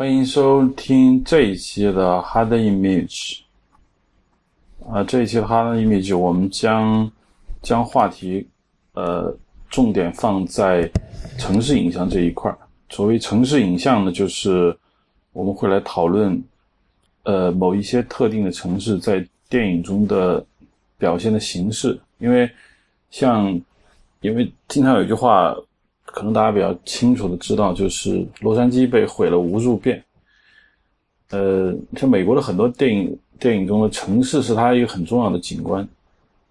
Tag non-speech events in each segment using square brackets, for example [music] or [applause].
欢迎收听这一期的 Hard Image。啊，这一期的 Hard Image，我们将将话题呃重点放在城市影像这一块儿。所谓城市影像呢，就是我们会来讨论呃某一些特定的城市在电影中的表现的形式。因为像因为经常有一句话。可能大家比较清楚的知道，就是洛杉矶被毁了无数遍。呃，像美国的很多电影电影中的城市是它一个很重要的景观。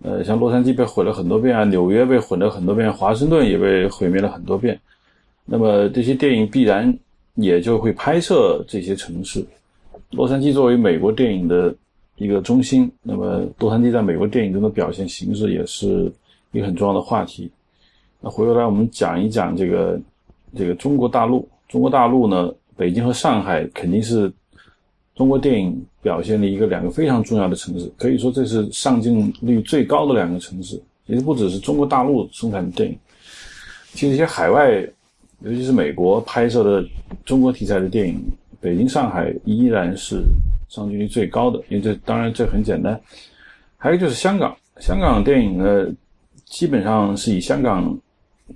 呃，像洛杉矶被毁了很多遍啊，纽约被毁了很多遍，华盛顿也被毁灭了很多遍。那么这些电影必然也就会拍摄这些城市。洛杉矶作为美国电影的一个中心，那么洛杉矶在美国电影中的表现形式也是一个很重要的话题。那回过来，我们讲一讲这个这个中国大陆。中国大陆呢，北京和上海肯定是中国电影表现的一个两个非常重要的城市，可以说这是上镜率最高的两个城市。其实不只是中国大陆生产的电影，其实一些海外，尤其是美国拍摄的中国题材的电影，北京、上海依然是上镜率最高的。因为这当然这很简单。还有就是香港，香港电影呢，基本上是以香港。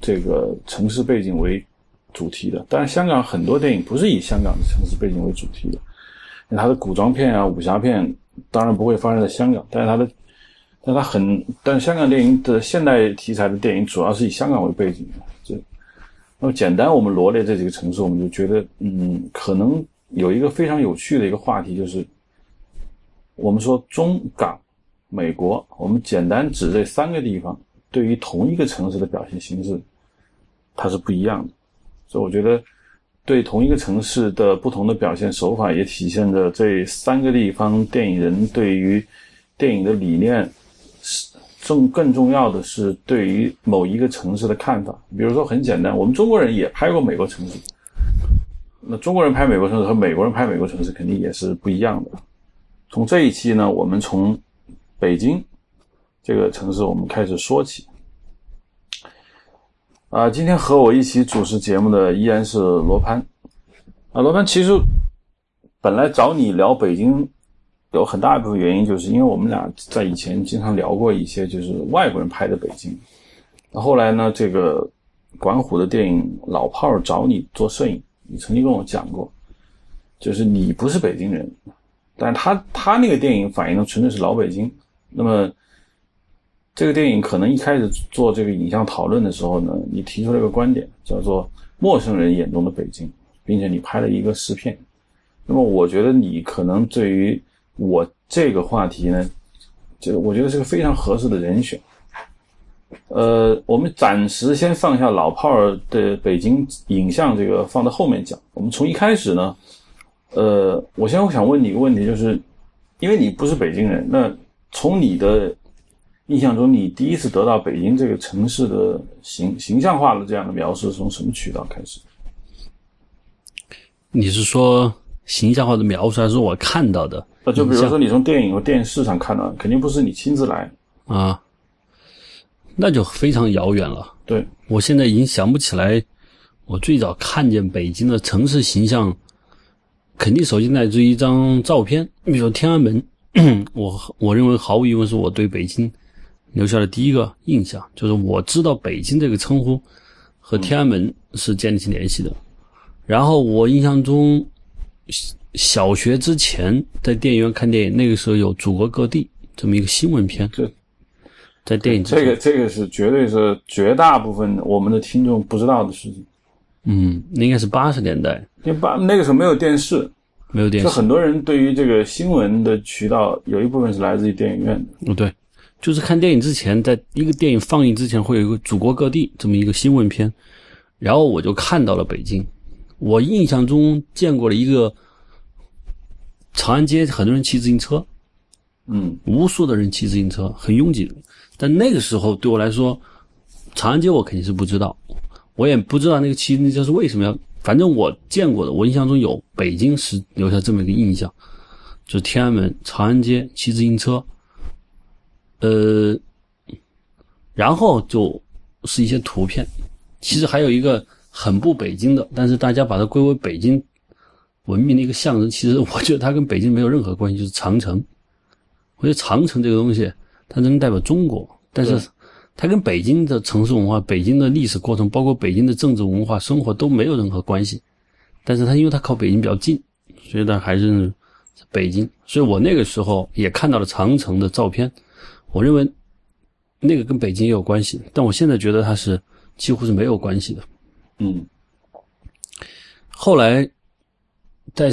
这个城市背景为主题的，但是香港很多电影不是以香港的城市背景为主题的，那它的古装片啊、武侠片当然不会发生在香港，但是它的，但它很，但香港电影的现代题材的电影主要是以香港为背景的。这，那么简单我们罗列这几个城市，我们就觉得，嗯，可能有一个非常有趣的一个话题，就是我们说中港美国，我们简单指这三个地方。对于同一个城市的表现形式，它是不一样的，所以我觉得，对同一个城市的不同的表现手法，也体现着这三个地方电影人对于电影的理念，是重更重要的是对于某一个城市的看法。比如说，很简单，我们中国人也拍过美国城市，那中国人拍美国城市和美国人拍美国城市肯定也是不一样的。从这一期呢，我们从北京。这个城市，我们开始说起。啊，今天和我一起主持节目的依然是罗潘。啊，罗潘，其实本来找你聊北京，有很大一部分原因，就是因为我们俩在以前经常聊过一些就是外国人拍的北京。那后来呢，这个管虎的电影《老炮儿》找你做摄影，你曾经跟我讲过，就是你不是北京人，但他他那个电影反映的纯粹是老北京。那么。这个电影可能一开始做这个影像讨论的时候呢，你提出了一个观点，叫做陌生人眼中的北京，并且你拍了一个试片。那么我觉得你可能对于我这个话题呢，就我觉得是个非常合适的人选。呃，我们暂时先放下老炮儿的北京影像这个放在后面讲。我们从一开始呢，呃，我先我想问你一个问题，就是因为你不是北京人，那从你的印象中，你第一次得到北京这个城市的形形象化的这样的描述，是从什么渠道开始？你是说形象化的描述，还是我看到的？那就比如说，你从电影和电视上看到，肯定不是你亲自来啊，那就非常遥远了。对，我现在已经想不起来，我最早看见北京的城市形象，肯定首先来自于一张照片，比如说天安门，[clears throat] 我我认为毫无疑问是我对北京。留下的第一个印象就是我知道北京这个称呼和天安门是建立起联系的。然后我印象中，小学之前在电影院看电影，那个时候有《祖国各地》这么一个新闻片。对在电影这个这个是绝对是绝大部分我们的听众不知道的事情。嗯，应该是八十年代。因为八那个时候没有电视，没有电视，就很多人对于这个新闻的渠道有一部分是来自于电影院的。嗯，对。就是看电影之前，在一个电影放映之前，会有一个祖国各地这么一个新闻片，然后我就看到了北京。我印象中见过了一个长安街，很多人骑自行车，嗯，无数的人骑自行车，很拥挤。但那个时候对我来说，长安街我肯定是不知道，我也不知道那个骑自行车是为什么要。反正我见过的，我印象中有北京是留下这么一个印象，就是天安门、长安街骑自行车。呃，然后就是一些图片，其实还有一个很不北京的，但是大家把它归为北京文明的一个象征。其实我觉得它跟北京没有任何关系，就是长城。我觉得长城这个东西，它能代表中国，但是它跟北京的城市文化、北京的历史过程，包括北京的政治文化、生活都没有任何关系。但是它因为它靠北京比较近，所以它还是北京。所以我那个时候也看到了长城的照片，我认为那个跟北京也有关系。但我现在觉得它是几乎是没有关系的。嗯，后来在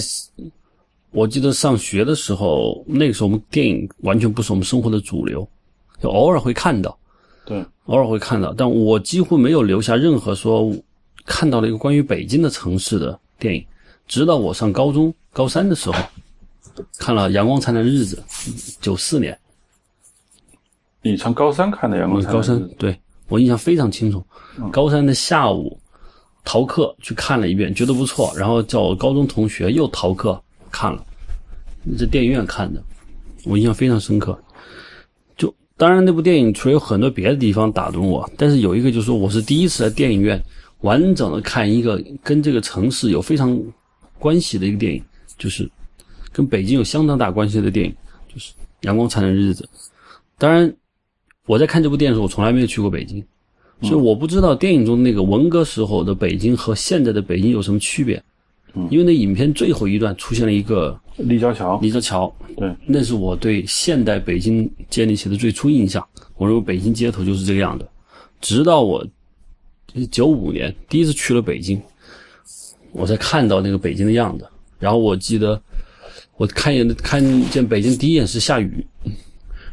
我记得上学的时候，那个时候我们电影完全不是我们生活的主流，就偶尔会看到，对，偶尔会看到，但我几乎没有留下任何说看到了一个关于北京的城市的电影，直到我上高中高三的时候，看了《阳光灿烂的日子》，九四年，你上高三看的《阳光灿烂高三，对我印象非常清楚，高三的下午逃课去看了一遍，觉得不错，然后叫我高中同学又逃课看了，在电影院看的，我印象非常深刻。就当然那部电影除了有很多别的地方打动我，但是有一个就是说我是第一次在电影院完整的看一个跟这个城市有非常关系的一个电影，就是跟北京有相当大关系的电影，就是《阳光灿烂的日子》。当然，我在看这部电影的时候，我从来没有去过北京，所以我不知道电影中那个文革时候的北京和现在的北京有什么区别。因为那影片最后一段出现了一个立交桥，立交桥，对，那是我对现代北京建立起的最初印象。我认为北京街头就是这个样的。直到我九五年第一次去了北京，我才看到那个北京的样子。然后我记得我看眼看见北京第一眼是下雨，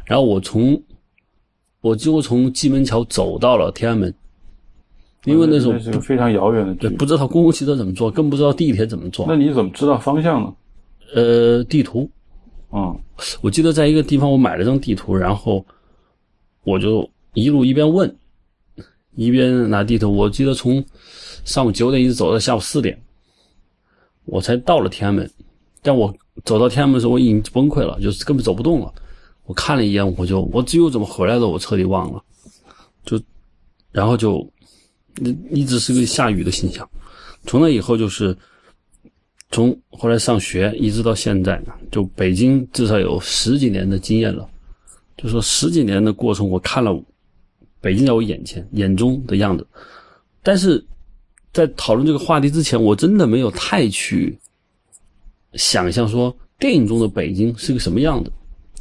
然后我从我几乎从蓟门桥走到了天安门，因为那时候那是个非常遥远的距对。不知道公共汽车怎么坐，更不知道地铁怎么坐。那你怎么知道方向呢？呃，地图，嗯，我记得在一个地方我买了张地图，然后我就一路一边问，一边拿地图。我记得从上午九点一直走到下午四点，我才到了天安门。但我走到天安门的时候，我已经崩溃了，就是根本走不动了。我看了一眼，我就我至于我怎么回来的，我彻底忘了。就然后就那一直是个下雨的形象。从那以后就是。从后来上学一直到现在，就北京至少有十几年的经验了。就说十几年的过程，我看了北京在我眼前、眼中的样子。但是在讨论这个话题之前，我真的没有太去想象说电影中的北京是个什么样子，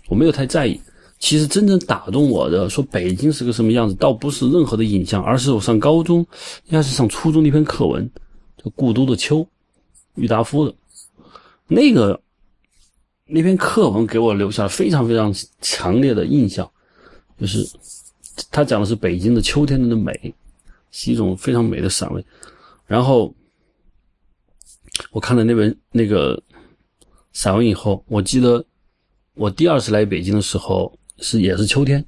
我没有太在意。其实真正打动我的，说北京是个什么样子，倒不是任何的影像，而是我上高中，应该是上初中的一篇课文，叫《故都的秋》。郁达夫的那个那篇课文给我留下了非常非常强烈的印象，就是他讲的是北京的秋天的美，是一种非常美的散文。然后我看了那本那个散文以后，我记得我第二次来北京的时候是也是秋天，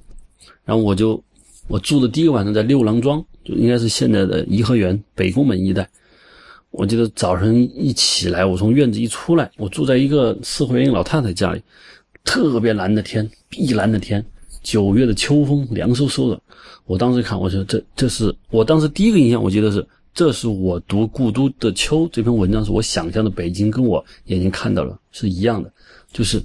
然后我就我住的第一个晚上在六郎庄，就应该是现在的颐和园北宫门一带。我记得早晨一起来，我从院子一出来，我住在一个四合院老太太家里，特别蓝的天，碧蓝的天，九月的秋风凉飕飕的。我当时看，我说这这是我当时第一个印象，我记得是这是我读《故都的秋》这篇文章是我想象的北京，跟我眼睛看到了是一样的，就是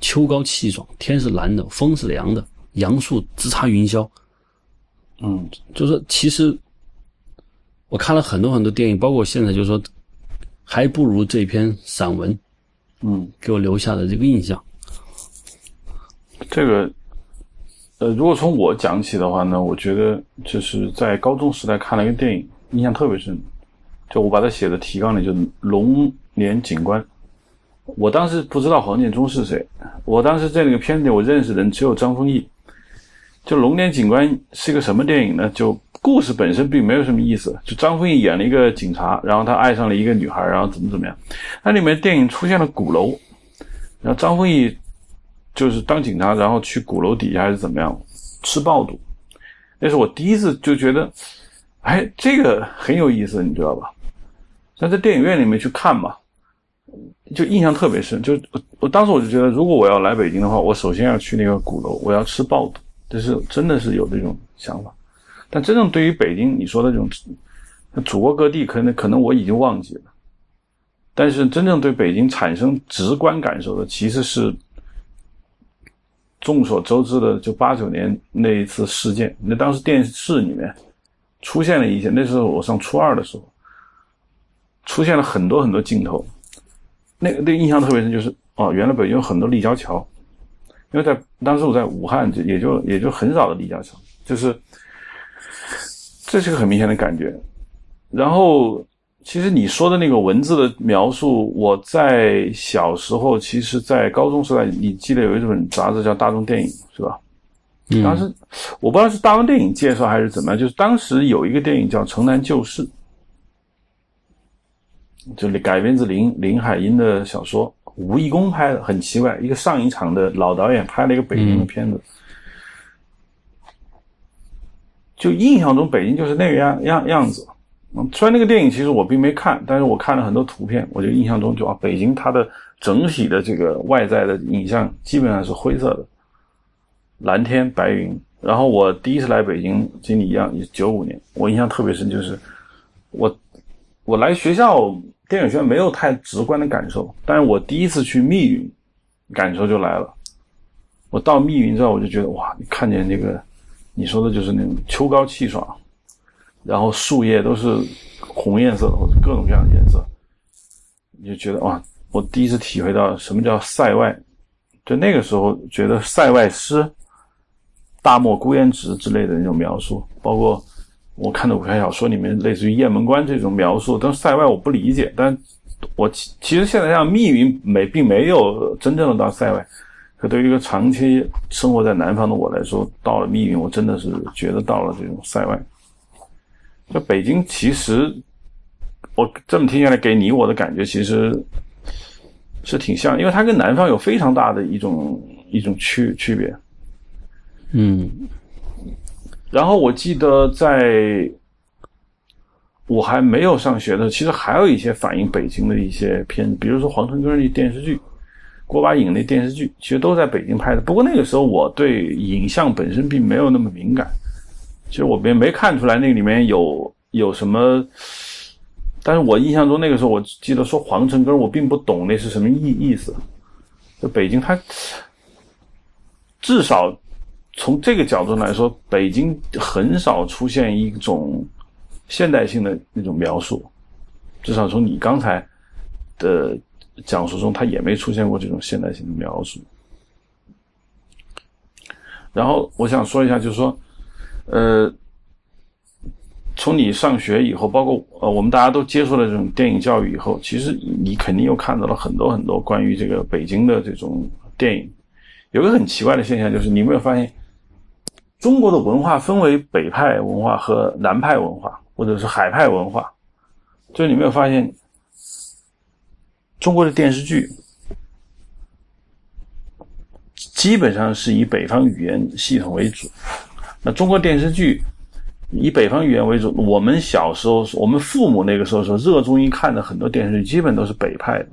秋高气爽，天是蓝的，风是凉的，杨树直插云霄。嗯，就是说其实。我看了很多很多电影，包括现在，就是说，还不如这篇散文，嗯，给我留下的这个印象。这个，呃，如果从我讲起的话呢，我觉得就是在高中时代看了一个电影，印象特别深，就我把它写的提纲里，就是《龙年警官》。我当时不知道黄建中是谁，我当时在那个片子里我认识的人只有张丰毅。就《龙年警官》是一个什么电影呢？就故事本身并没有什么意思，就张丰毅演了一个警察，然后他爱上了一个女孩，然后怎么怎么样。那里面电影出现了鼓楼，然后张丰毅就是当警察，然后去鼓楼底下还是怎么样吃爆肚。那是我第一次就觉得，哎，这个很有意思，你知道吧？那在电影院里面去看嘛，就印象特别深。就我当时我就觉得，如果我要来北京的话，我首先要去那个鼓楼，我要吃爆肚。这是真的是有这种想法。但真正对于北京，你说的这种，祖国各地可能可能我已经忘记了。但是真正对北京产生直观感受的，其实是众所周知的，就八九年那一次事件。那当时电视里面出现了一些，那时候我上初二的时候，出现了很多很多镜头。那个那个印象特别深，就是哦，原来北京有很多立交桥，因为在当时我在武汉，就也就也就很少的立交桥，就是这是个很明显的感觉。然后，其实你说的那个文字的描述，我在小时候，其实，在高中时代，你记得有一本杂志叫《大众电影》，是吧？当时我不知道是大众电影介绍还是怎么样，就是当时有一个电影叫《城南旧事》。就改编自林林海音的小说，吴义公拍的，很奇怪，一个上影厂的老导演拍了一个北京的片子，就印象中北京就是那个样样样子。嗯，虽然那个电影其实我并没看，但是我看了很多图片，我就印象中就啊，北京它的整体的这个外在的影像基本上是灰色的，蓝天白云。然后我第一次来北京，经历一样，九五年，我印象特别深，就是我我来学校。电影学院没有太直观的感受，但是我第一次去密云，感受就来了。我到密云之后，我就觉得哇，你看见那个，你说的就是那种秋高气爽，然后树叶都是红颜色的或者各种各样的颜色，你就觉得哇，我第一次体会到什么叫塞外。就那个时候觉得塞外诗、大漠孤烟直之类的那种描述，包括。我看的武侠小说里面，类似于雁门关这种描述，但是塞外我不理解。但我其其实现在像密云没并没有真正的到塞外，可对于一个长期生活在南方的我来说，到了密云，我真的是觉得到了这种塞外。就北京，其实我这么听下来，给你我的感觉其实是挺像，因为它跟南方有非常大的一种一种区区别。嗯。然后我记得，在我还没有上学的，其实还有一些反映北京的一些片子，比如说黄成根那电视剧，郭把瘾那电视剧，其实都在北京拍的。不过那个时候我对影像本身并没有那么敏感，其实我没没看出来那里面有有什么。但是我印象中那个时候，我记得说黄成根，我并不懂那是什么意意思。就北京，它至少。从这个角度来说，北京很少出现一种现代性的那种描述，至少从你刚才的讲述中，它也没出现过这种现代性的描述。然后我想说一下，就是说，呃，从你上学以后，包括呃我们大家都接受了这种电影教育以后，其实你肯定又看到了很多很多关于这个北京的这种电影。有个很奇怪的现象，就是你有没有发现？中国的文化分为北派文化和南派文化，或者是海派文化。就你没有发现，中国的电视剧基本上是以北方语言系统为主。那中国电视剧以北方语言为主，我们小时候，我们父母那个时候说热衷于看的很多电视剧，基本都是北派的。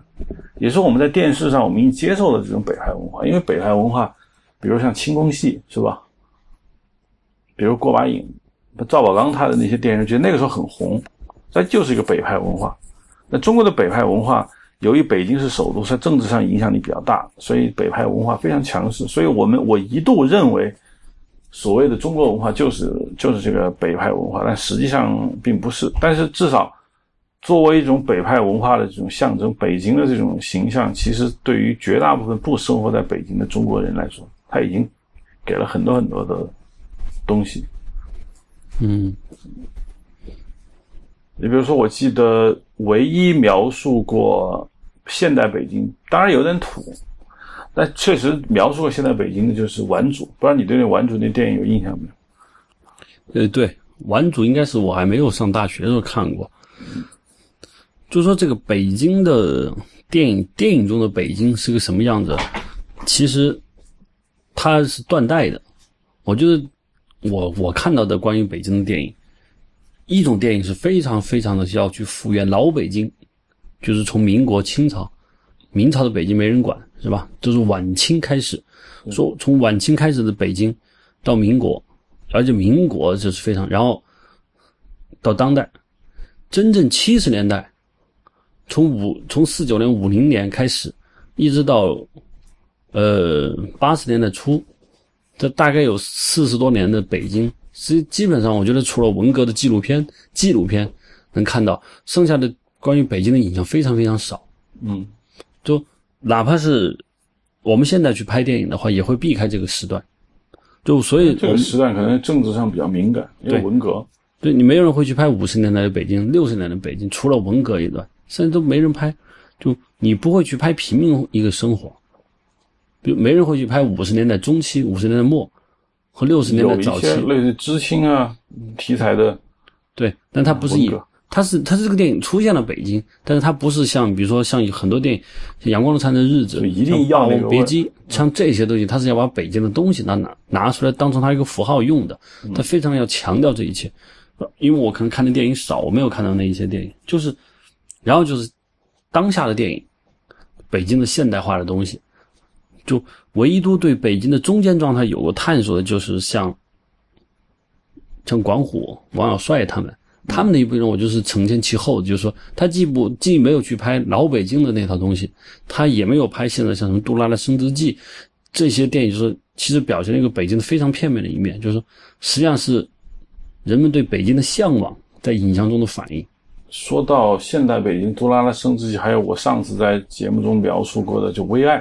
也是我们在电视上，我们已经接受了这种北派文化，因为北派文化，比如像清宫戏，是吧？比如过把瘾，赵宝刚他的那些电视剧，那个时候很红，那就是一个北派文化。那中国的北派文化，由于北京是首都，在政治上影响力比较大，所以北派文化非常强势。所以我们我一度认为，所谓的中国文化就是就是这个北派文化，但实际上并不是。但是至少作为一种北派文化的这种象征，北京的这种形象，其实对于绝大部分不生活在北京的中国人来说，他已经给了很多很多的。东西，嗯，你比如说，我记得唯一描述过现代北京，当然有点土，但确实描述过现代北京的就是《顽主》，不知道你对那《顽主》那电影有印象没有？呃，对，《顽主》应该是我还没有上大学的时候看过。就说这个北京的电影，电影中的北京是个什么样子？其实它是断代的，我觉得。我我看到的关于北京的电影，一种电影是非常非常的要去复原老北京，就是从民国、清朝、明朝的北京没人管，是吧？就是晚清开始，说从晚清开始的北京到民国，而且民国就是非常，然后到当代，真正七十年代从五从四九年五零年开始，一直到呃八十年代初，这大概有四十多年的北京，实基本上我觉得除了文革的纪录片纪录片能看到，剩下的关于北京的影像非常非常少。嗯，就哪怕是我们现在去拍电影的话，也会避开这个时段。就所以这个时段可能政治上比较敏感，因为文革。对你没有人会去拍五十年代的北京、六十年代的北京，除了文革一段，甚至都没人拍。就你不会去拍平民一个生活，比如没人会去拍五十年代中期、五十年代末和六十年代早期类似知青啊题材的。对，但它不是以。它是它是这个电影出现了北京，但是它不是像比如说像很多电影像《阳光的灿烂的日子》一定要那个别姬，像这些东西，它是要把北京的东西拿拿拿出来当成它一个符号用的，它非常要强调这一切。因为我可能看的电影少，我没有看到那一些电影，就是然后就是当下的电影，北京的现代化的东西，就唯独对北京的中间状态有过探索的，就是像像管虎、王小帅他们。他们的一部分，我就是承前启后，就是说，他既不既没有去拍老北京的那套东西，他也没有拍现在像什么《杜拉的升职记》这些电影，就是其实表现了一个北京的非常片面的一面，就是说，实际上是人们对北京的向往在影像中的反应。说到现代北京，《杜拉拉升职记》，还有我上次在节目中描述过的，就《微爱》。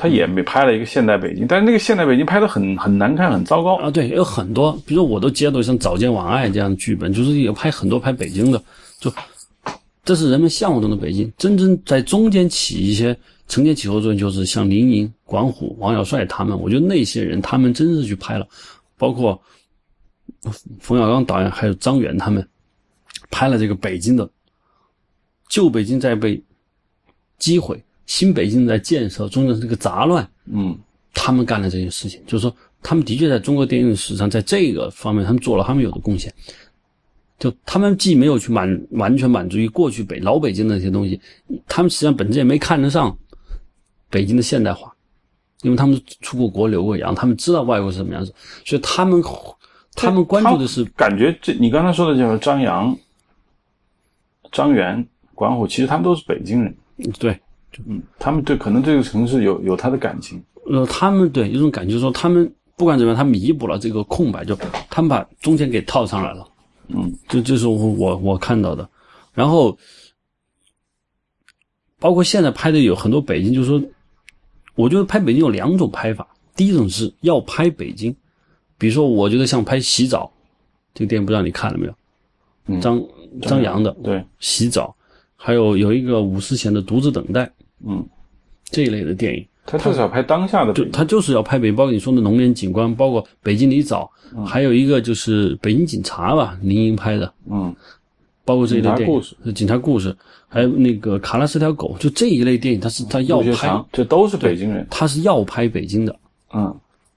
他也没拍了一个现代北京，但是那个现代北京拍的很很难看，很糟糕啊！对，有很多，比如我都接到像《早见晚爱》这样的剧本，就是也拍很多拍北京的，就这是人们向往中的北京。真正在中间起一些承前启后作用，就是像林颖、管虎、王小帅他们，我觉得那些人他们真是去拍了，包括冯小刚导演还有张元他们拍了这个北京的旧北京在被击毁。新北京在建设，中间这个杂乱，嗯，他们干了这些事情，就是说，他们的确在中国电影史上，在这个方面，他们做了他们有的贡献。就他们既没有去满完全满足于过去北老北京的那些东西，他们实际上本质也没看得上北京的现代化，因为他们出过国、留过洋，他们知道外国是什么样子，所以他们他们关注的是感觉。这你刚才说的就是张扬、张元、管虎，其实他们都是北京人，对。嗯，他们对可能这个城市有有他的感情，呃，他们对有种感觉，说他们不管怎么样，他弥补了这个空白，就他们把中间给套上来了，嗯，这这是我我看到的。然后，包括现在拍的有很多北京，就是说，我觉得拍北京有两种拍法，第一种是要拍北京，比如说，我觉得像拍《洗澡》这个电影，不知道你看了没有？张张扬的对《洗澡》，还有有一个伍思贤的《独自等待》。嗯，这一类的电影，他就是要拍当下的，就他就是要拍北，包括你说的龙年景观，包括北京里早，还有一个就是北京警察吧，林英拍的，嗯，包括这一类电影，警察故事，还有那个卡拉是条狗，就这一类电影，他是他要拍，这都是北京人，他是要拍北京的，嗯，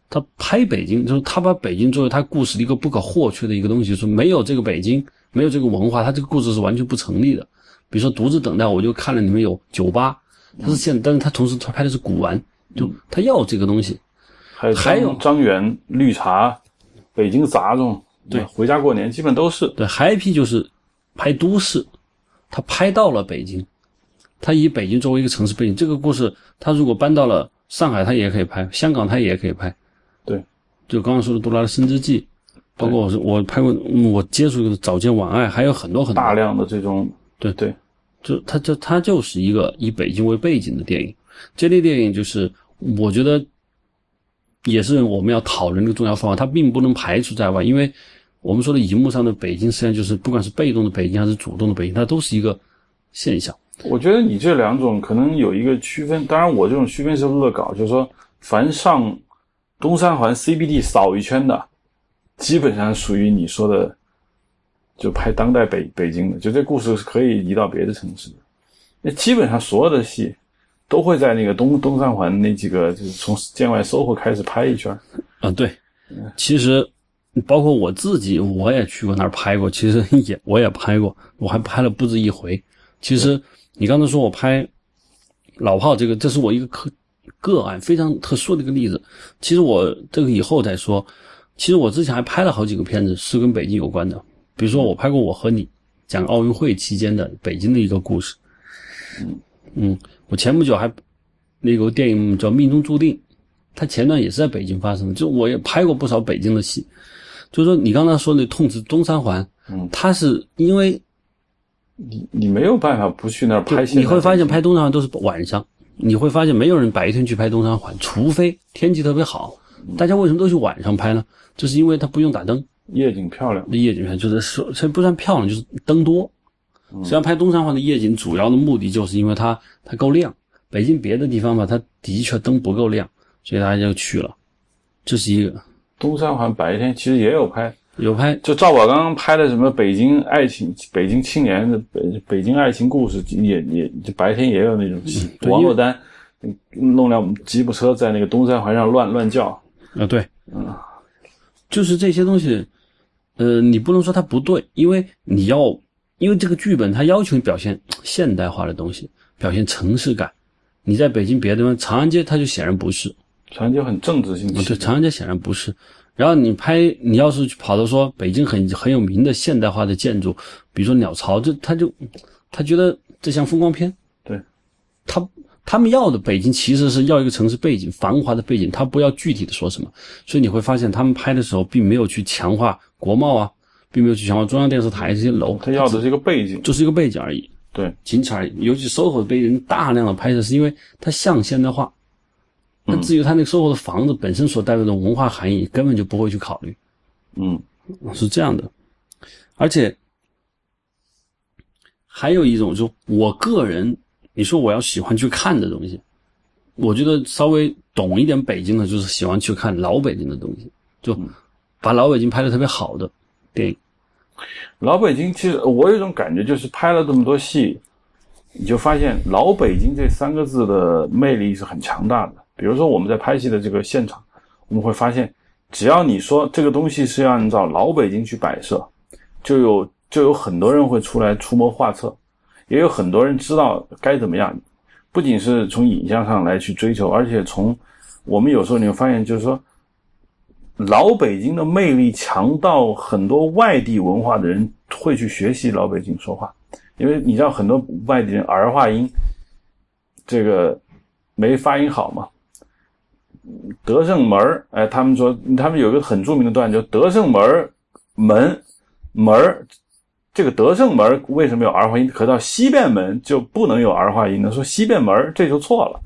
他拍北京，就是他把北京作为他故事的一个不可或缺的一个东西，说没有这个北京，没有这个文化，他这个故事是完全不成立的。比如说独自等待，我就看了里面有酒吧。他是现，但是他同时他拍的是古玩，就他要这个东西。还有还有张元绿茶，北京杂种，对，回家过年基本都是。对，还一批就是拍都市，他拍到了北京，他以北京作为一个城市背景，这个故事他如果搬到了上海，他也可以拍；香港他也可以拍。对，就刚刚说的《杜拉的升职记》，包括我是我拍过，我接触的《早间晚爱》，还有很多很多大量的这种，对对。就它就它就是一个以北京为背景的电影，这类电影就是我觉得也是我们要讨论的重要方法，它并不能排除在外，因为我们说的荧幕上的北京，实际上就是不管是被动的北京还是主动的北京，它都是一个现象。我觉得你这两种可能有一个区分，当然我这种区分是恶搞，就是说凡上东三环 CBD 扫一圈的，基本上属于你说的。就拍当代北北京的，就这故事是可以移到别的城市的。那基本上所有的戏都会在那个东东三环那几个，就是从建外 SOHO 开始拍一圈。啊，对，其实包括我自己，我也去过那儿拍过。其实也我也拍过，我还拍了不止一回。其实你刚才说我拍老炮这个，这是我一个个个案，非常特殊的一个例子。其实我这个以后再说。其实我之前还拍了好几个片子，是跟北京有关的。比如说，我拍过《我和你》，讲奥运会期间的北京的一个故事。嗯我前不久还那个电影叫《命中注定》，它前段也是在北京发生的，就我也拍过不少北京的戏。就是说你刚才说那痛斥东三环，嗯，它是因为你你没有办法不去那儿拍戏，你会发现拍东三环都是晚上，你会发现没有人白天去拍东三环，除非天气特别好。大家为什么都去晚上拍呢？就是因为它不用打灯，夜景漂亮，那夜景漂亮就是说，这不算漂亮，就是灯多。实际上拍东三环的夜景主要的目的就是因为它它够亮。北京别的地方吧，它的确灯不够亮，所以大家就去了。这是一个。东三环白天其实也有拍，有拍。就赵宝刚拍的什么北京爱情、北京青年的北北京爱情故事，也也就白天也有那种王珞丹嗯弄辆吉普车在那个东三环上乱乱叫，啊，对，就是这些东西，呃，你不能说它不对，因为你要，因为这个剧本它要求你表现现代化的东西，表现城市感。你在北京别的地方，长安街它就显然不是，长安街很政治性啊，对，长安街显然不是。然后你拍，你要是去跑到说北京很很有名的现代化的建筑，比如说鸟巢，这他就他觉得这像风光片。对，他他们要的北京其实是要一个城市背景，繁华的背景，他不要具体的说什么。所以你会发现，他们拍的时候并没有去强化国贸啊，并没有去强化中央电视台这些楼，他要的是一个背景，就是一个背景而已，对，仅此而已。尤其 SOHO 被人大量的拍摄，是因为它像现代化。那至于它那个 SOHO 的房子本身所代表的文化含义，根本就不会去考虑。嗯，是这样的，而且还有一种，就我个人，你说我要喜欢去看的东西，我觉得稍微懂一点北京的，就是喜欢去看老北京的东西，就把老北京拍的特别好的电影。老北京其实我有一种感觉，就是拍了这么多戏，你就发现“老北京”这三个字的魅力是很强大的。比如说我们在拍戏的这个现场，我们会发现，只要你说这个东西是要按照老北京去摆设，就有就有很多人会出来出谋划策，也有很多人知道该怎么样。不仅是从影像上来去追求，而且从我们有时候你会发现，就是说。老北京的魅力强到很多外地文化的人会去学习老北京说话，因为你知道很多外地人儿化音，这个没发音好嘛。德胜门儿，哎，他们说他们有个很著名的段，叫德胜门儿门门儿，这个德胜门为什么有儿化音？可到西便门就不能有儿化音呢？说西便门这就错了。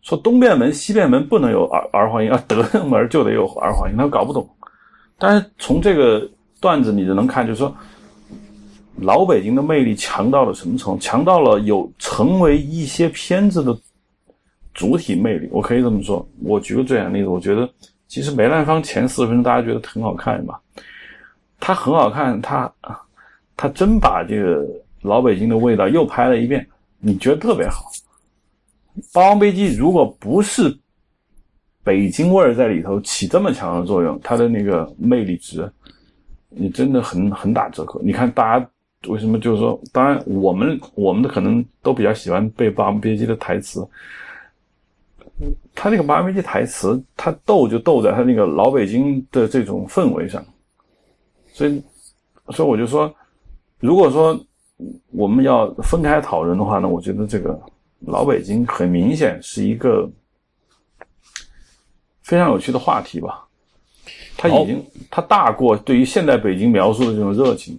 说东便门、西便门不能有儿儿化音，啊，德胜门就得有儿化音，他搞不懂。但是从这个段子你就能看，就是说老北京的魅力强到了什么程度？强到了有成为一些片子的主体魅力。我可以这么说。我举个最简单例子，我觉得其实梅兰芳前四十分钟大家觉得很好看嘛，他很好看，他他真把这个老北京的味道又拍了一遍，你觉得特别好。《霸王别姬》如果不是北京味儿在里头起这么强的作用，它的那个魅力值，你真的很很打折扣。你看大家为什么就是说，当然我们我们的可能都比较喜欢背《霸王别姬》的台词，他那个《霸王别姬》台词，他逗就逗在他那个老北京的这种氛围上，所以所以我就说，如果说我们要分开讨论的话呢，我觉得这个。老北京很明显是一个非常有趣的话题吧，它已经它大过对于现代北京描述的这种热情。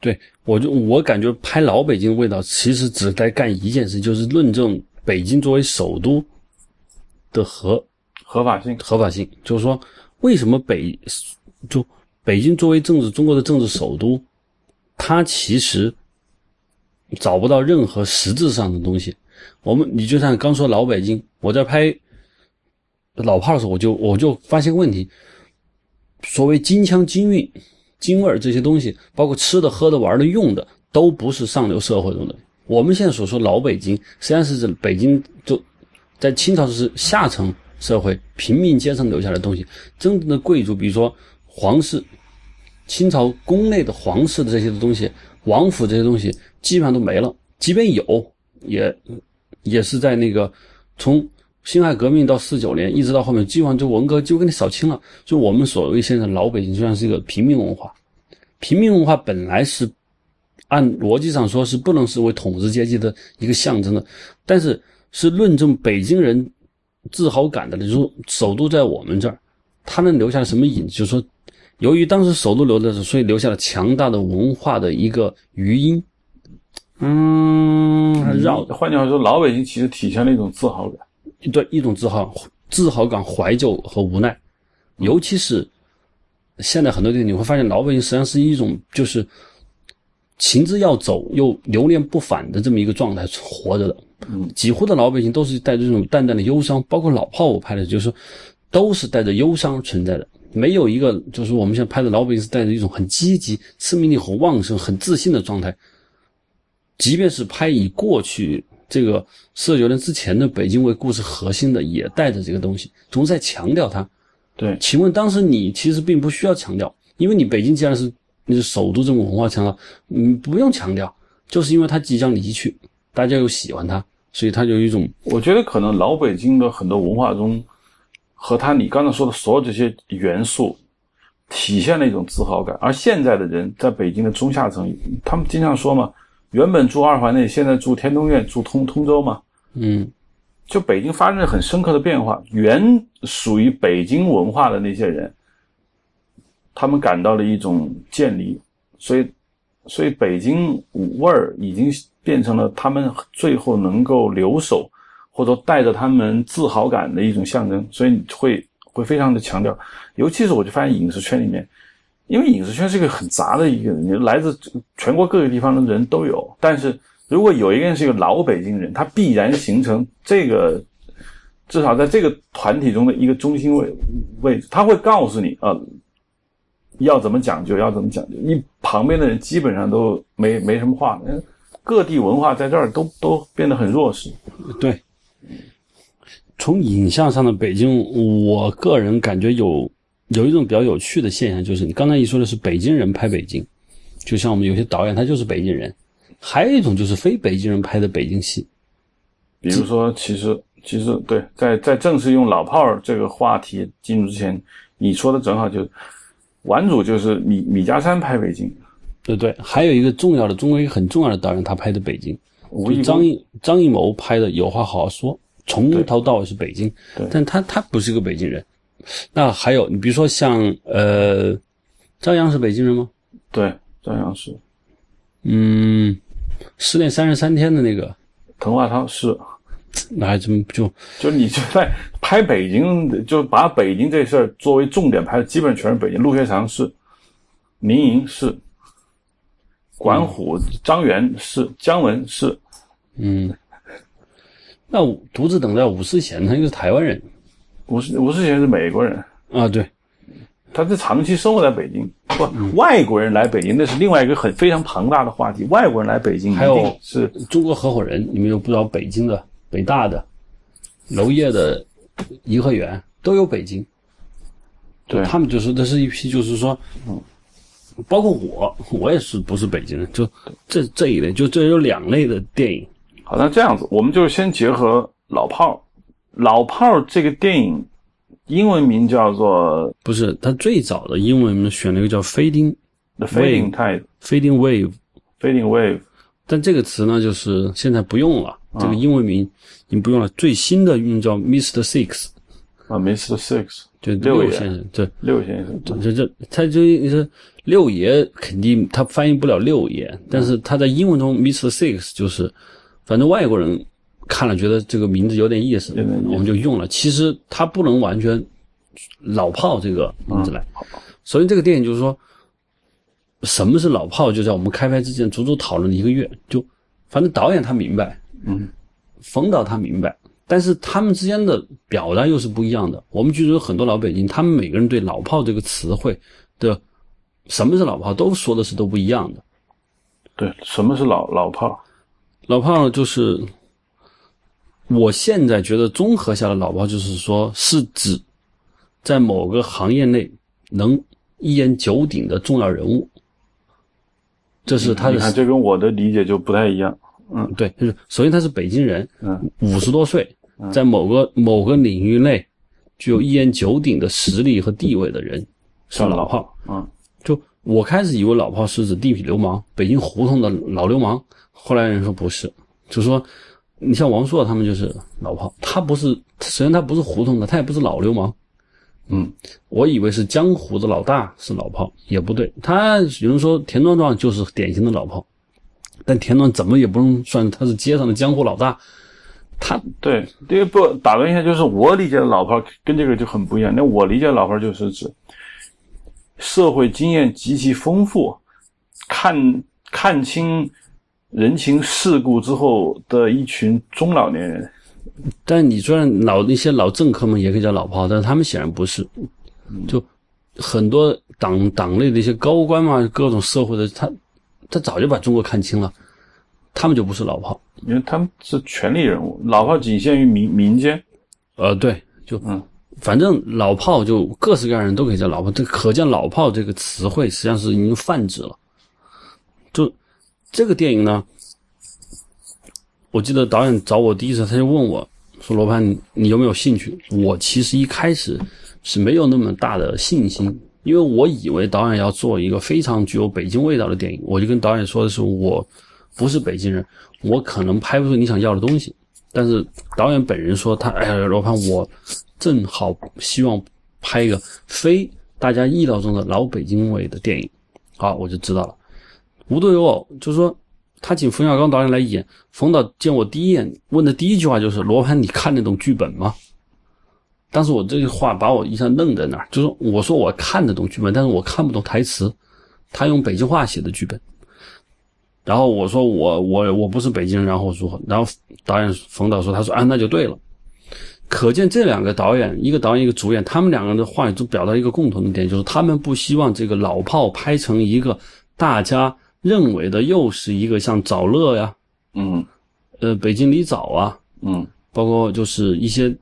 对我就我感觉拍老北京的味道，其实只在干一件事，就是论证北京作为首都的合合法性。合法性，就是说为什么北就北京作为政治中国的政治首都，他其实。找不到任何实质上的东西。我们你就像刚说老北京，我在拍老炮的时候，我就我就发现问题。所谓京腔京韵、京味儿这些东西，包括吃的、喝的、玩的、用的，都不是上流社会中的。我们现在所说老北京，实际上是指北京就在清朝是下层社会、平民阶层留下来的东西。真正的贵族，比如说皇室、清朝宫内的皇室的这些东西。王府这些东西基本上都没了，即便有，也也是在那个从辛亥革命到四九年，一直到后面，基本上就文革就给你扫清了。就我们所谓现在老北京，就像是一个平民文化，平民文化本来是按逻辑上说是不能视为统治阶级的一个象征的，但是是论证北京人自豪感的，就是说首都在我们这儿，他能留下什么影？就是说，由于当时首都留的是，所以留下了强大的文化的一个余音。嗯，绕换句话说，老北京其实体现了一种自豪感，对一种自豪、自豪感、怀旧和无奈，尤其是现在很多地方你会发现，老北京实际上是一种就是。情之要走又留恋不返的这么一个状态活着的，嗯，几乎的老北京都是带着这种淡淡的忧伤，包括老炮我拍的，就是都是带着忧伤存在的，没有一个就是我们现在拍的老北京是带着一种很积极、生命力很旺盛、很自信的状态。即便是拍以过去这个四九年之前的北京为故事核心的，也带着这个东西，总是在强调它。对，请问当时你其实并不需要强调，因为你北京既然是。你是首都这种文化强调，嗯，不用强调，就是因为它即将离去，大家又喜欢它，所以它就有一种。我觉得可能老北京的很多文化中，和他你刚才说的所有这些元素，体现了一种自豪感。而现在的人在北京的中下层，他们经常说嘛，原本住二环内，现在住天通苑，住通通州嘛，嗯，就北京发生了很深刻的变化。原属于北京文化的那些人。他们感到了一种渐离，所以，所以北京味儿已经变成了他们最后能够留守，或者带着他们自豪感的一种象征，所以你会会非常的强调。尤其是我就发现影视圈里面，因为影视圈是一个很杂的一个，你来自全国各个地方的人都有。但是如果有一个人是一个老北京人，他必然形成这个，至少在这个团体中的一个中心位位置，他会告诉你啊。要怎么讲究，要怎么讲究？你旁边的人基本上都没没什么话。各地文化在这儿都都变得很弱势。对，从影像上的北京，我个人感觉有有一种比较有趣的现象，就是你刚才一说的是北京人拍北京，就像我们有些导演他就是北京人；还有一种就是非北京人拍的北京戏，比如说，其实其实对，在在正式用老炮儿这个话题进入之前，你说的正好就。玩主就是米米家山拍北京，对对，还有一个重要的中国一个很重要的导演，他拍的北京，就张艺张艺谋拍的有话好好说，从头到尾是北京，但他他不是个北京人。那还有你比如说像呃，张扬是北京人吗？对，张扬是。嗯，失恋三十三天的那个滕华涛是。[tsk] 那还真就就你就在拍北京，就把北京这事儿作为重点拍的，基本全是北京。陆学祥是，民营是，管虎、张元是，姜文是，嗯。那独自等待伍思贤，他应该是台湾人。伍思伍思贤是美国人啊，对，他是长期生活在北京。不，外国人来北京那是另外一个很非常庞大的话题。外国人来北京，还有是中国合伙人，你们又不知道北京的。北大的、娄烨的、颐和园都有北京，对他们就是这是一批，就是说，嗯，包括我，我也是不是北京人，就这这一类，就这有两类的电影。好，那这样子，我们就先结合老炮儿。老炮儿这个电影英文名叫做不是，它最早的英文名选了一个叫 “fading the fading tide”，“fading wave”，“fading wave”，但这个词呢，就是现在不用了。这个英文名已经不用了，最新的用叫 Mr. Six，啊，Mr. Six，就六先生，对，六先生，这这他就你说六爷肯定他翻译不了六爷，但是他在英文中 Mr. Six 就是，反正外国人看了觉得这个名字有点意思，我们就用了。其实他不能完全老炮这个名字来，所以这个电影就是说，什么是老炮，就在我们开拍之前足足讨论了一个月，就反正导演他明白。嗯，冯导他明白，但是他们之间的表达又是不一样的。我们剧组有很多老北京，他们每个人对“老炮”这个词汇的什么是老炮，都说的是都不一样的。对，什么是老老炮？老炮就是我现在觉得综合下来老炮，就是说是指在某个行业内能一言九鼎的重要人物。这是他的，你看，这跟我的理解就不太一样。嗯，对，就是首先他是北京人，嗯，五十多岁，在某个某个领域内具有一言九鼎的实力和地位的人，是老炮。嗯，就我开始以为老炮是指地痞流氓、北京胡同的老流氓，后来人说不是，就说你像王朔他们就是老炮，他不是，首先他不是胡同的，他也不是老流氓。嗯，我以为是江湖的老大是老炮，也不对。他有人说田壮壮就是典型的老炮，但田壮怎么也不能算他是街上的江湖老大。他对，这个不打断一下，就是我理解的老炮跟这个就很不一样。那我理解的老炮就是指社会经验极其丰富，看看清人情世故之后的一群中老年人。但你虽然老那些老政客们也可以叫老炮，但是他们显然不是。就很多党党内的一些高官嘛，各种社会的他，他早就把中国看清了，他们就不是老炮。因为他们是权力人物，老炮仅限于民民间。呃，对，就嗯，反正老炮就各式各样人都可以叫老炮，这可见“老炮”这个词汇实际上是已经泛指了。就这个电影呢，我记得导演找我第一次，他就问我说：“罗盘，你有没有兴趣？”我其实一开始是没有那么大的信心，因为我以为导演要做一个非常具有北京味道的电影，我就跟导演说的是我不是北京人，我可能拍不出你想要的东西。但是导演本人说他，哎呀，罗盘，我正好希望拍一个非大家意料中的老北京味的电影。好，我就知道了。无独有偶，就是说他请冯小刚导演来演，冯导见我第一眼问的第一句话就是：“罗盘，你看得懂剧本吗？”当时我这句话把我一下愣在那儿，就是我说我看得懂剧本，但是我看不懂台词，他用北京话写的剧本。然后我说我我我不是北京人，然后如何？然后导演冯导说，他说啊那就对了。可见这两个导演，一个导演一个主演，他们两个人的话语都表达一个共同的点，就是他们不希望这个老炮拍成一个大家认为的又是一个像找乐呀，嗯呃北京里早啊，嗯包括就是一些